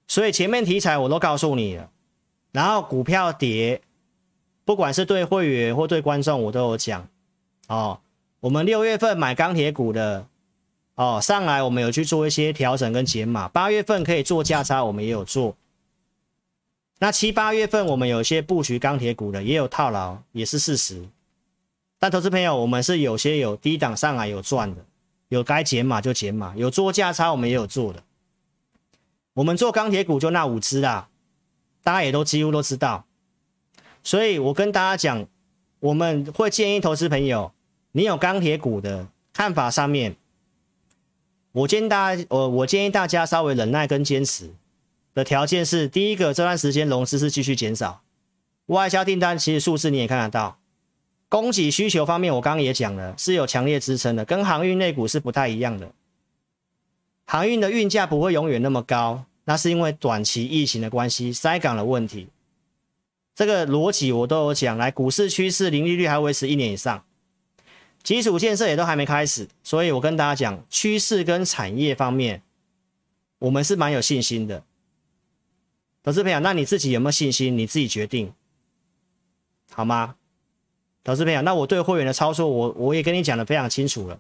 所以前面题材我都告诉你了，然后股票跌，不管是对会员或对观众，我都有讲。哦，我们六月份买钢铁股的。哦，上来我们有去做一些调整跟减码，八月份可以做价差，我们也有做。那七八月份我们有些布局钢铁股的，也有套牢，也是事实。但投资朋友，我们是有些有低档上来有赚的，有该减码就减码，有做价差我们也有做的。我们做钢铁股就那五只啦，大家也都几乎都知道。所以我跟大家讲，我们会建议投资朋友，你有钢铁股的看法上面。我建议大家，我我建议大家稍微忍耐跟坚持的条件是：第一个，这段时间融资是继续减少，外销订单其实数字你也看得到，供给需求方面我刚刚也讲了是有强烈支撑的，跟航运类股是不太一样的。航运的运价不会永远那么高，那是因为短期疫情的关系，塞港的问题。这个逻辑我都有讲，来股市趋势，零利率还维持一年以上。基础建设也都还没开始，所以我跟大家讲，趋势跟产业方面，我们是蛮有信心的。投资朋友，那你自己有没有信心？你自己决定，好吗？投资朋友，那我对会员的操作，我我也跟你讲的非常清楚了。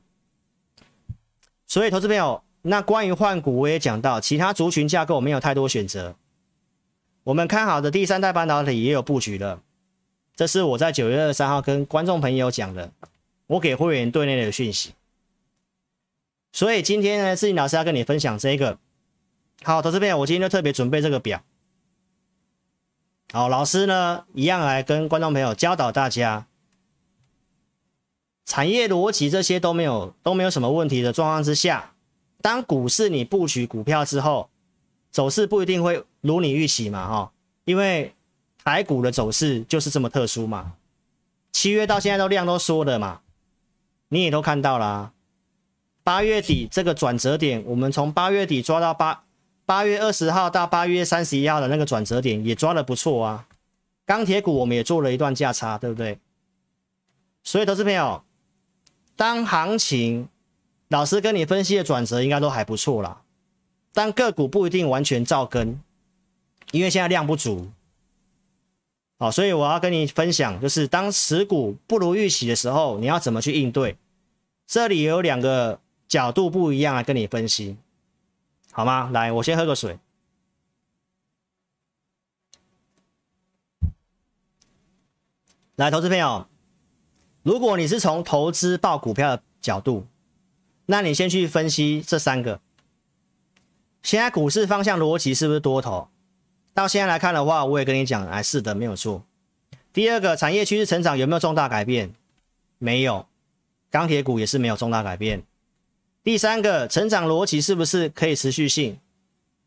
所以，投资朋友，那关于换股，我也讲到，其他族群架构没有太多选择。我们看好的第三代半导体也有布局了，这是我在九月二十三号跟观众朋友讲的。我给会员队内的讯息，所以今天呢，志林老师要跟你分享这个。好，投资朋友，我今天就特别准备这个表。好，老师呢一样来跟观众朋友教导大家，产业逻辑这些都没有都没有什么问题的状况之下，当股市你布局股票之后，走势不一定会如你预期嘛，哈，因为台股的走势就是这么特殊嘛。七月到现在都量都缩的嘛，你也都看到了啊。八月底这个转折点，我们从八月底抓到八八月二十号到八月三十一号的那个转折点也抓得不错啊。钢铁股我们也做了一段价差，对不对？所以投资朋友，当行情老师跟你分析的转折应该都还不错啦，但个股不一定完全照跟，因为现在量不足。好，所以我要跟你分享，就是当持股不如预期的时候，你要怎么去应对？这里有两个角度不一样来跟你分析，好吗？来，我先喝个水。来，投资朋友，如果你是从投资报股票的角度，那你先去分析这三个。现在股市方向逻辑是不是多头？到现在来看的话，我也跟你讲，哎，是的，没有错。第二个，产业趋势成长有没有重大改变？没有，钢铁股也是没有重大改变。第三个，成长逻辑是不是可以持续性？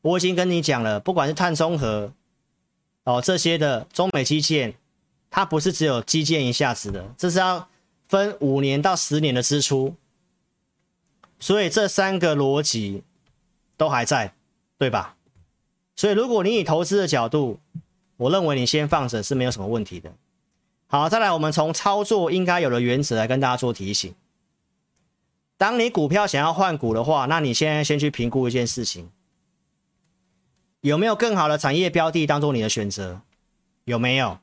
我已经跟你讲了，不管是碳中和哦这些的中美基建。它不是只有基建一下子的，这是要分五年到十年的支出，所以这三个逻辑都还在，对吧？所以如果你以投资的角度，我认为你先放着是没有什么问题的。好，再来我们从操作应该有的原则来跟大家做提醒。当你股票想要换股的话，那你现在先去评估一件事情，有没有更好的产业标的当做你的选择？有没有？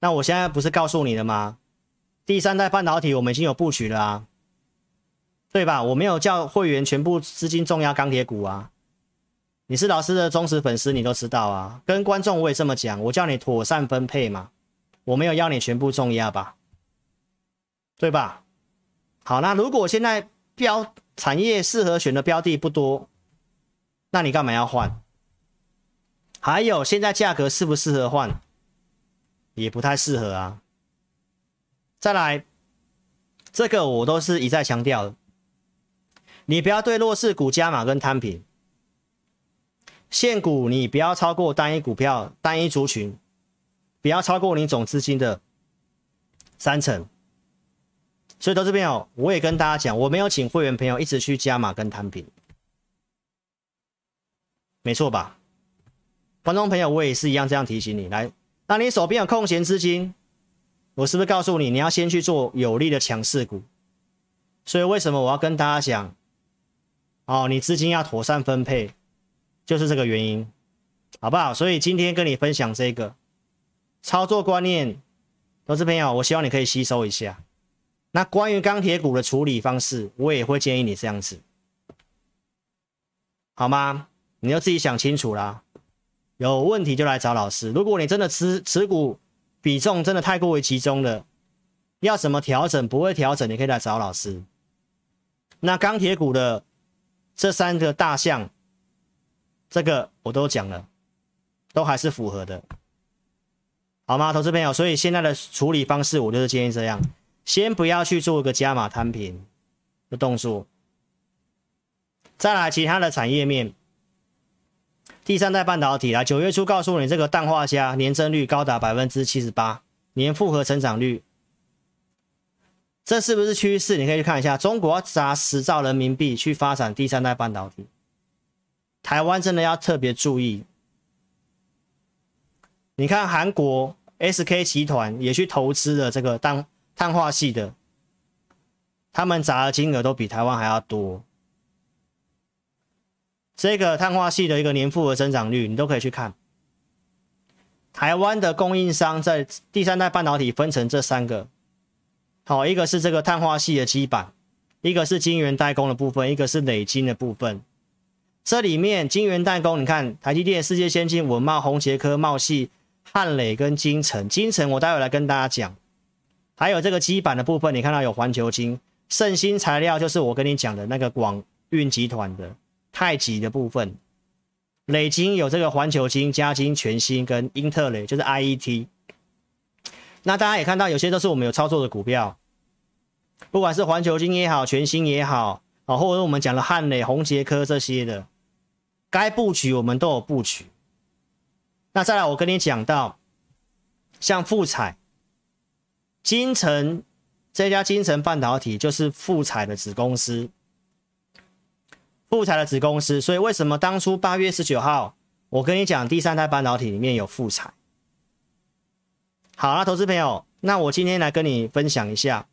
那我现在不是告诉你了吗？第三代半导体我们已经有布局了啊，对吧？我没有叫会员全部资金重压钢铁股啊。你是老师的忠实粉丝，你都知道啊。跟观众我也这么讲，我叫你妥善分配嘛，我没有要你全部重压吧，对吧？好，那如果现在标产业适合选的标的不多，那你干嘛要换？还有现在价格适不适合换？也不太适合啊。再来，这个我都是一再强调，你不要对弱势股加码跟摊平，现股你不要超过单一股票、单一族群，不要超过你总资金的三成。所以到这边哦，我也跟大家讲，我没有请会员朋友一直去加码跟摊平，没错吧？观众朋友，我也是一样这样提醒你来。那你手边有空闲资金，我是不是告诉你，你要先去做有利的强势股？所以为什么我要跟大家讲，哦，你资金要妥善分配，就是这个原因，好不好？所以今天跟你分享这个操作观念，投资朋友，我希望你可以吸收一下。那关于钢铁股的处理方式，我也会建议你这样子，好吗？你要自己想清楚啦。有问题就来找老师。如果你真的持持股比重真的太过于集中了，要怎么调整？不会调整，你可以来找老师。那钢铁股的这三个大项，这个我都讲了，都还是符合的，好吗，投资朋友？所以现在的处理方式，我就是建议这样：先不要去做一个加码摊平的动作，再来其他的产业面。第三代半导体来，九月初告诉你，这个氮化镓年增率高达百分之七十八，年复合成长率，这是不是趋势？你可以去看一下，中国要砸十兆人民币去发展第三代半导体，台湾真的要特别注意。你看韩国 SK 集团也去投资了这个当碳化系的，他们砸的金额都比台湾还要多。这个碳化系的一个年复合增长率，你都可以去看。台湾的供应商在第三代半导体分成这三个，好，一个是这个碳化系的基板，一个是晶圆代工的部分，一个是磊晶的部分。这里面晶圆代工，你看台积电、世界先进、文茂、宏捷科、茂系、汉磊跟金城。金城我待会来跟大家讲。还有这个基板的部分，你看到有环球晶、胜新材料，就是我跟你讲的那个广运集团的。太极的部分，磊晶有这个环球晶、嘉晶、全新跟英特磊，就是 IET。那大家也看到，有些都是我们有操作的股票，不管是环球金也好，全新也好，啊，或者我们讲的汉磊、宏杰科这些的，该布局我们都有布局。那再来，我跟你讲到，像富彩、金城这家金城半导体就是富彩的子公司，富彩的子公司。所以为什么当初八月十九号，我跟你讲第三代半导体里面有富彩？好啦，投资朋友，那我今天来跟你分享一下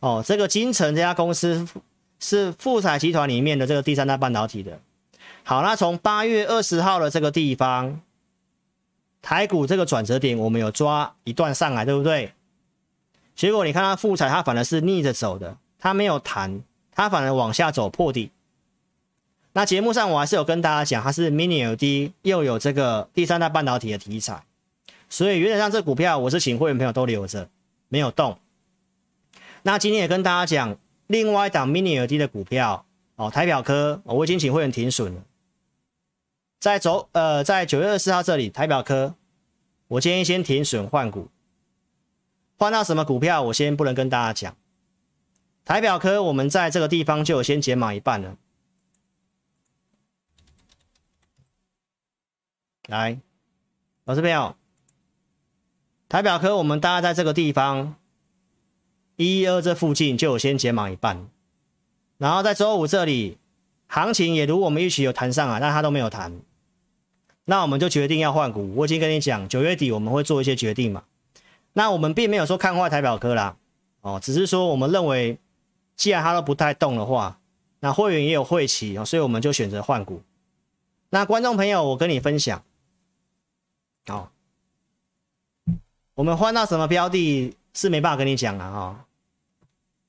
哦，这个金城这家公司是富彩集团里面的这个第三代半导体的。好，那从八月二十号的这个地方，台股这个转折点，我们有抓一段上来，对不对？结果你看它富彩，它反而是逆着走的，它没有弹，它反而往下走破底。那节目上我还是有跟大家讲，它是 Mini LED，又有这个第三代半导体的题材，所以原则上这股票我是请会员朋友都留着，没有动。那今天也跟大家讲另外一档 Mini LED 的股票哦，台表科，我已经请会员停损了。在走呃，在九月二十四号这里，台表科，我建议先停损换股，换到什么股票，我先不能跟大家讲。台表科，我们在这个地方就先减码一半了。来，老师朋友，台表科，我们大概在这个地方一一二这附近就有先解码一半，然后在周五这里，行情也如我们预期有谈上来，但他都没有谈。那我们就决定要换股。我已经跟你讲，九月底我们会做一些决定嘛。那我们并没有说看坏台表科啦，哦，只是说我们认为，既然它都不太动的话，那会员也有会期哦，所以我们就选择换股。那观众朋友，我跟你分享，哦，我们换到什么标的是没办法跟你讲了哈。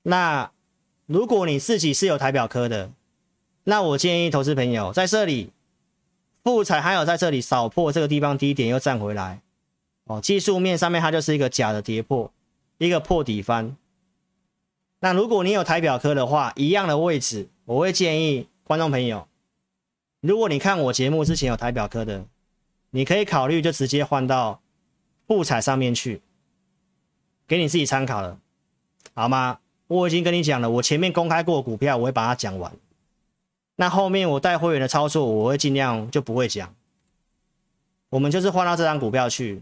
那如果你自己是有台表科的，那我建议投资朋友在这里。富采还有在这里扫破这个地方低点又站回来，哦，技术面上面它就是一个假的跌破，一个破底翻。那如果你有台表科的话，一样的位置，我会建议观众朋友，如果你看我节目之前有台表科的，你可以考虑就直接换到不踩上面去，给你自己参考了，好吗？我已经跟你讲了，我前面公开过股票，我会把它讲完。那后面我带会员的操作，我会尽量就不会讲。我们就是换到这张股票去，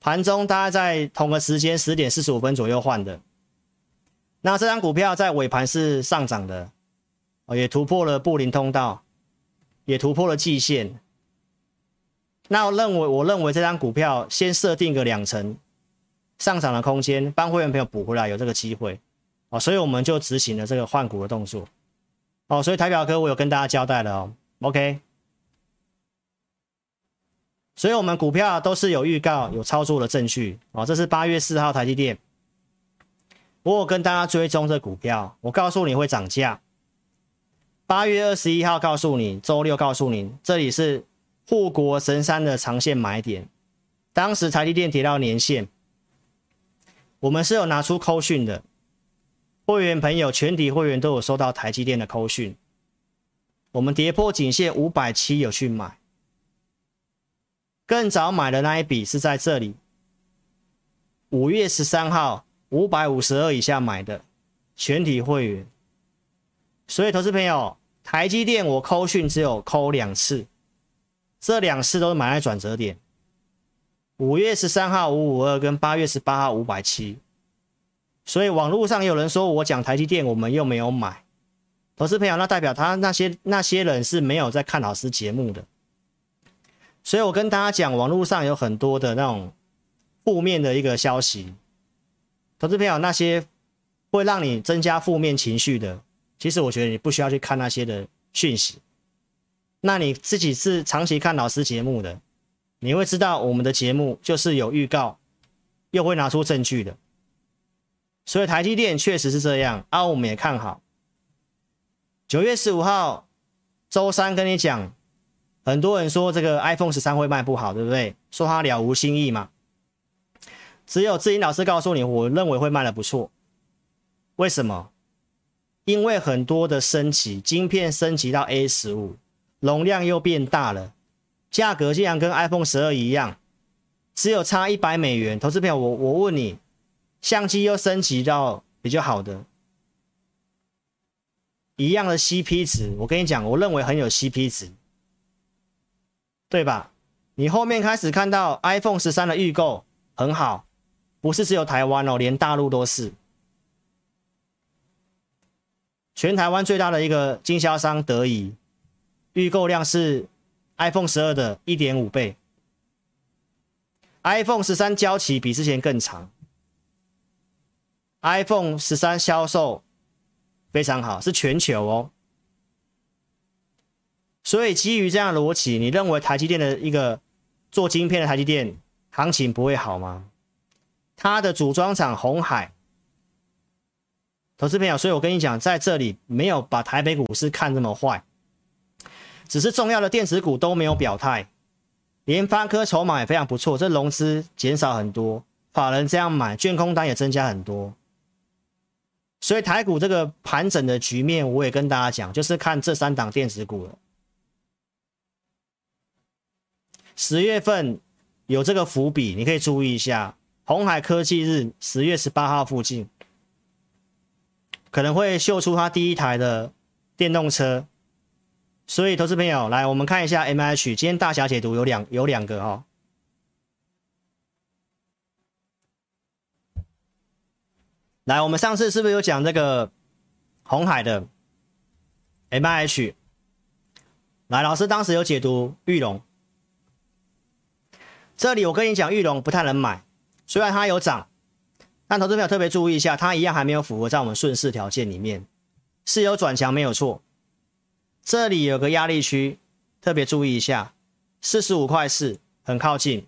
盘中大概在同个时间十点四十五分左右换的。那这张股票在尾盘是上涨的，也突破了布林通道，也突破了季线。那我认为，我认为这张股票先设定个两成上涨的空间，帮会员朋友补回来有这个机会，哦，所以我们就执行了这个换股的动作。哦，所以台表哥我有跟大家交代了哦，OK。所以我们股票都是有预告、有操作的证据哦。这是八月四号台积电，我有跟大家追踪这股票，我告诉你会涨价。八月二十一号告诉你，周六告诉你，这里是护国神山的长线买点。当时台积电跌到年线，我们是有拿出扣讯的。会员朋友，全体会员都有收到台积电的扣讯。我们跌破颈线五百七有去买，更早买的那一笔是在这里，五月十三号五百五十二以下买的全体会员。所以，投资朋友，台积电我扣讯只有扣两次，这两次都是买在转折点，五月十三号五五二跟八月十八号五百七。所以网络上有人说我讲台积电，我们又没有买，投资朋友，那代表他那些那些人是没有在看老师节目的。所以我跟大家讲，网络上有很多的那种负面的一个消息，投资朋友，那些会让你增加负面情绪的，其实我觉得你不需要去看那些的讯息。那你自己是长期看老师节目的，你会知道我们的节目就是有预告，又会拿出证据的。所以台积电确实是这样啊，我们也看好。九月十五号周三跟你讲，很多人说这个 iPhone 十三会卖不好，对不对？说它了无新意嘛。只有志英老师告诉你，我认为会卖的不错。为什么？因为很多的升级，晶片升级到 A 十五，容量又变大了，价格竟然跟 iPhone 十二一样，只有差一百美元。投资朋友，我我问你。相机又升级到比较好的，一样的 CP 值，我跟你讲，我认为很有 CP 值，对吧？你后面开始看到 iPhone 十三的预购很好，不是只有台湾哦，连大陆都是。全台湾最大的一个经销商德仪，预购量是 iPhone 十二的一点五倍，iPhone 十三交期比之前更长，iPhone 十三销售非常好，是全球哦。所以基于这样的逻辑，你认为台积电的一个做晶片的台积电行情不会好吗？它的组装厂红海。投资朋友，所以我跟你讲，在这里没有把台北股市看这么坏，只是重要的电子股都没有表态，联发科筹码也非常不错，这融资减少很多，法人这样买，券空单也增加很多，所以台股这个盘整的局面，我也跟大家讲，就是看这三档电子股了。十月份有这个伏笔，你可以注意一下，鸿海科技日十月十八号附近。可能会秀出它第一台的电动车，所以投资朋友来，我们看一下 MH，今天大侠解读有两有两个哈、哦。来，我们上次是不是有讲这个红海的 MH？来，老师当时有解读玉龙，这里我跟你讲，玉龙不太能买，虽然它有涨。但投资朋友特别注意一下，它一样还没有符合在我们顺势条件里面，是有转强没有错。这里有个压力区，特别注意一下，四十五块四很靠近，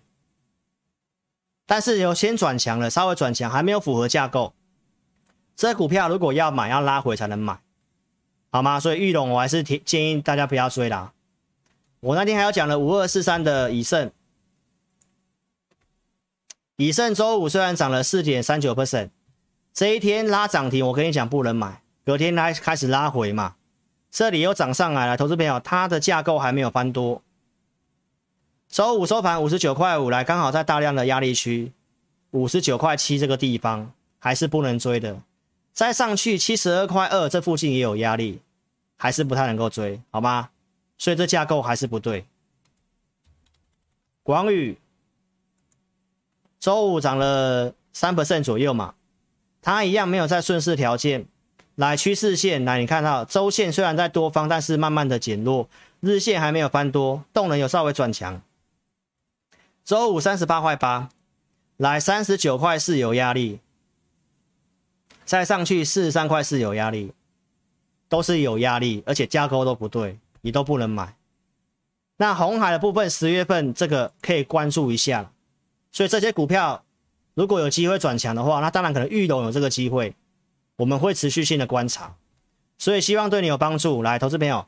但是有先转强了，稍微转强还没有符合架构。这股票如果要买，要拉回才能买，好吗？所以玉龙我还是提建议大家不要追啦。我那天还要讲了五二四三的以盛。以盛周五虽然涨了四点三九 percent，这一天拉涨停，我跟你讲不能买，隔天来开始拉回嘛，这里又涨上来了，投资朋友，它的架构还没有翻多。周五收盘五十九块五，来刚好在大量的压力区，五十九块七这个地方还是不能追的，再上去七十二块二这附近也有压力，还是不太能够追，好吗？所以这架构还是不对。广宇。周五涨了三 percent 左右嘛，它一样没有在顺势条件，来趋势线来，你看到周线虽然在多方，但是慢慢的减弱，日线还没有翻多，动能有稍微转强。周五三十八块八，来三十九块四有压力，再上去四十三块四有压力，都是有压力，而且架构都不对，你都不能买。那红海的部分，十月份这个可以关注一下。所以这些股票如果有机会转强的话，那当然可能裕隆有这个机会，我们会持续性的观察。所以希望对你有帮助。来，投资朋友，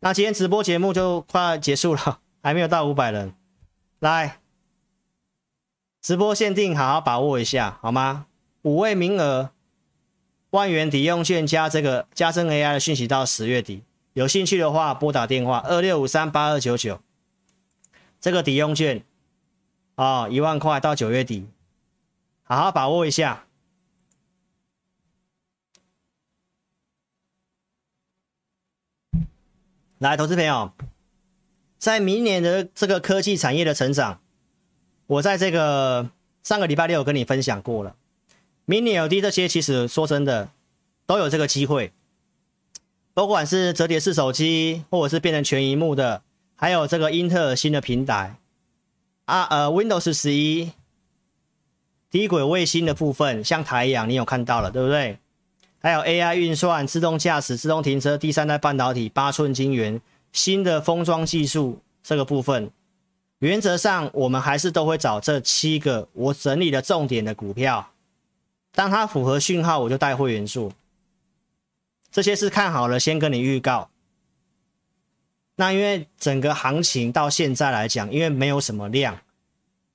那今天直播节目就快结束了，还没有到五百人。来，直播限定，好好把握一下，好吗？五位名额，万元抵用券加这个加深 AI 的讯息到十月底。有兴趣的话，拨打电话二六五三八二九九，这个抵用券。啊，一万块到九月底，好好把握一下。来，投资朋友，在明年的这个科技产业的成长，我在这个上个礼拜六跟你分享过了。mini LED 这些，其实说真的都有这个机会，不管是折叠式手机，或者是变成全荧幕的，还有这个英特尔新的平台。啊，呃，Windows 十一低轨卫星的部分，像台阳，你有看到了，对不对？还有 AI 运算、自动驾驶、自动停车、第三代半导体、八寸晶圆、新的封装技术这个部分，原则上我们还是都会找这七个我整理的重点的股票，当它符合讯号，我就带会员数。这些是看好了，先跟你预告。那因为整个行情到现在来讲，因为没有什么量，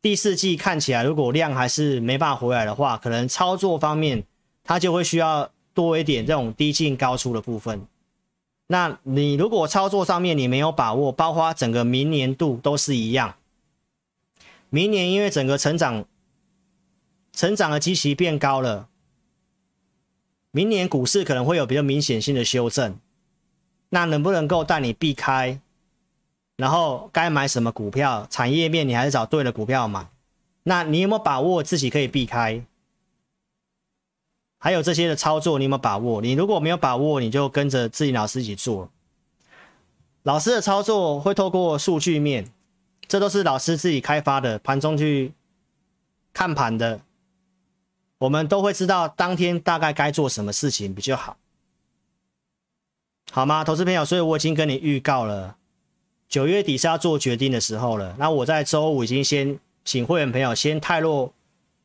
第四季看起来如果量还是没办法回来的话，可能操作方面它就会需要多一点这种低进高出的部分。那你如果操作上面你没有把握，包括整个明年度都是一样。明年因为整个成长成长的基期变高了，明年股市可能会有比较明显性的修正。那能不能够带你避开？然后该买什么股票？产业面你还是找对的股票买。那你有没有把握自己可以避开？还有这些的操作，你有没有把握？你如果没有把握，你就跟着自己老师一起做。老师的操作会透过数据面，这都是老师自己开发的，盘中去看盘的，我们都会知道当天大概该做什么事情比较好，好吗？投资朋友，所以我已经跟你预告了，九月底是要做决定的时候了。那我在周五已经先请会员朋友先泰洛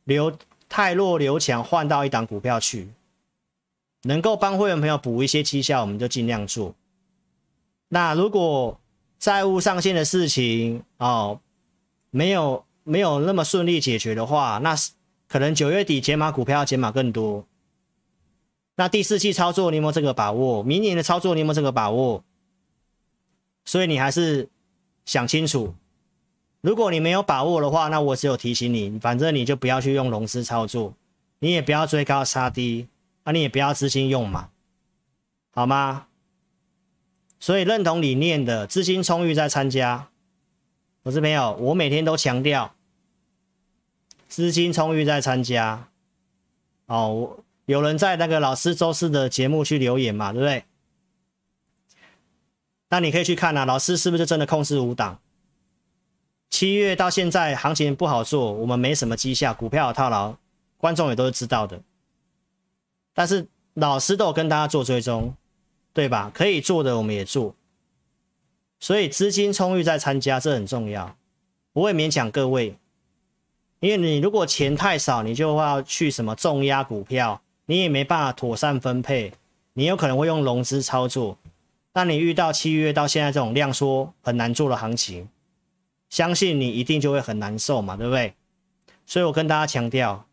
留。太弱留强，换到一档股票去，能够帮会员朋友补一些绩效，我们就尽量做。那如果债务上限的事情哦，没有没有那么顺利解决的话，那可能九月底减码股票要减码更多。那第四季操作你有没有这个把握？明年的操作你有没有这个把握？所以你还是想清楚。如果你没有把握的话，那我只有提醒你，反正你就不要去用融资操作，你也不要追高杀低，啊，你也不要资金用嘛，好吗？所以认同理念的资金充裕再参加，我是没有，我每天都强调资金充裕再参加。哦，有人在那个老师周四的节目去留言嘛，对不对？那你可以去看啊，老师是不是就真的控制五档？七月到现在行情不好做，我们没什么绩效，股票套牢，观众也都是知道的。但是老师都有跟大家做追踪，对吧？可以做的我们也做，所以资金充裕再参加，这很重要，不会勉强各位。因为你如果钱太少，你就要去什么重压股票，你也没办法妥善分配，你有可能会用融资操作。那你遇到七月到现在这种量缩很难做的行情。相信你一定就会很难受嘛，对不对？所以我跟大家强调，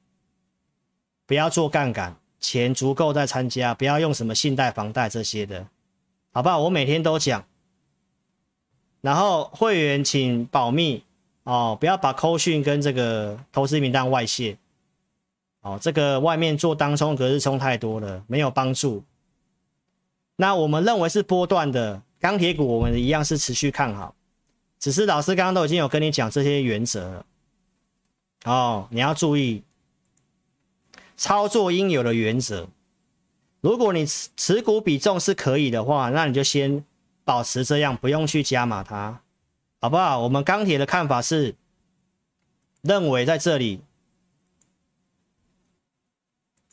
不要做杠杆，钱足够再参加，不要用什么信贷、房贷这些的，好不好？我每天都讲，然后会员请保密哦，不要把扣讯跟这个投资名单外泄哦，这个外面做当冲、隔日冲太多了，没有帮助。那我们认为是波段的钢铁股，我们一样是持续看好。只是老师刚刚都已经有跟你讲这些原则了，哦，你要注意操作应有的原则。如果你持持股比重是可以的话，那你就先保持这样，不用去加码它，好不好？我们钢铁的看法是认为在这里，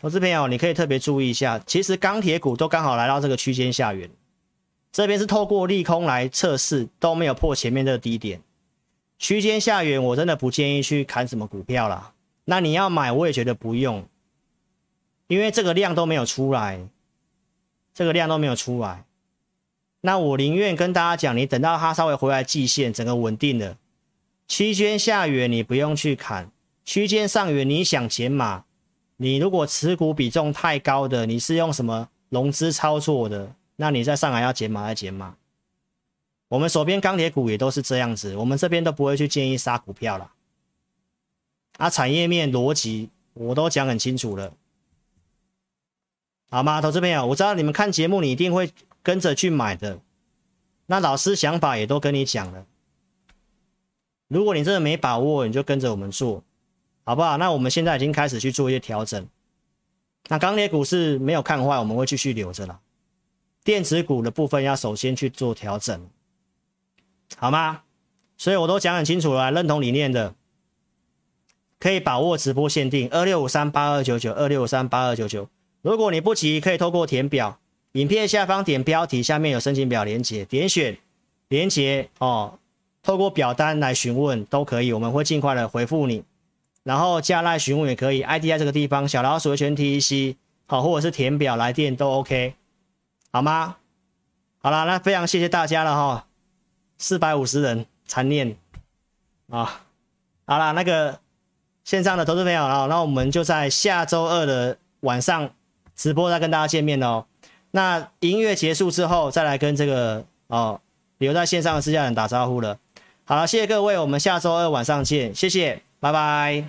投资朋友你可以特别注意一下，其实钢铁股都刚好来到这个区间下缘。这边是透过利空来测试，都没有破前面这个低点，区间下缘，我真的不建议去砍什么股票啦。那你要买，我也觉得不用，因为这个量都没有出来，这个量都没有出来。那我宁愿跟大家讲，你等到它稍微回来季线，整个稳定了，区间下缘你不用去砍，区间上缘你想减码，你如果持股比重太高的，你是用什么融资操作的？那你在上海要减码要减码，我们手边钢铁股也都是这样子，我们这边都不会去建议杀股票了。啊，产业面逻辑我都讲很清楚了，好吗？投资朋友，我知道你们看节目你一定会跟着去买的，那老师想法也都跟你讲了。如果你真的没把握，你就跟着我们做，好不好？那我们现在已经开始去做一些调整。那钢铁股是没有看坏，我们会继续留着了。电子股的部分要首先去做调整，好吗？所以我都讲很清楚了，认同理念的可以把握直播限定二六五三八二九九二六五三八二九九。如果你不急，可以透过填表，影片下方点标题，下面有申请表连接，点选连接哦，透过表单来询问都可以，我们会尽快的回复你。然后加赖询问也可以，ID 在这个地方，小老鼠的全 T E C 好，或者是填表来电都 OK。好吗？好了，那非常谢谢大家了哈，四百五十人残念啊！好了，那个线上的投资朋友啊，那我们就在下周二的晚上直播再跟大家见面哦。那音乐结束之后，再来跟这个哦留在线上的私家人打招呼了。好了，谢谢各位，我们下周二晚上见，谢谢，拜拜。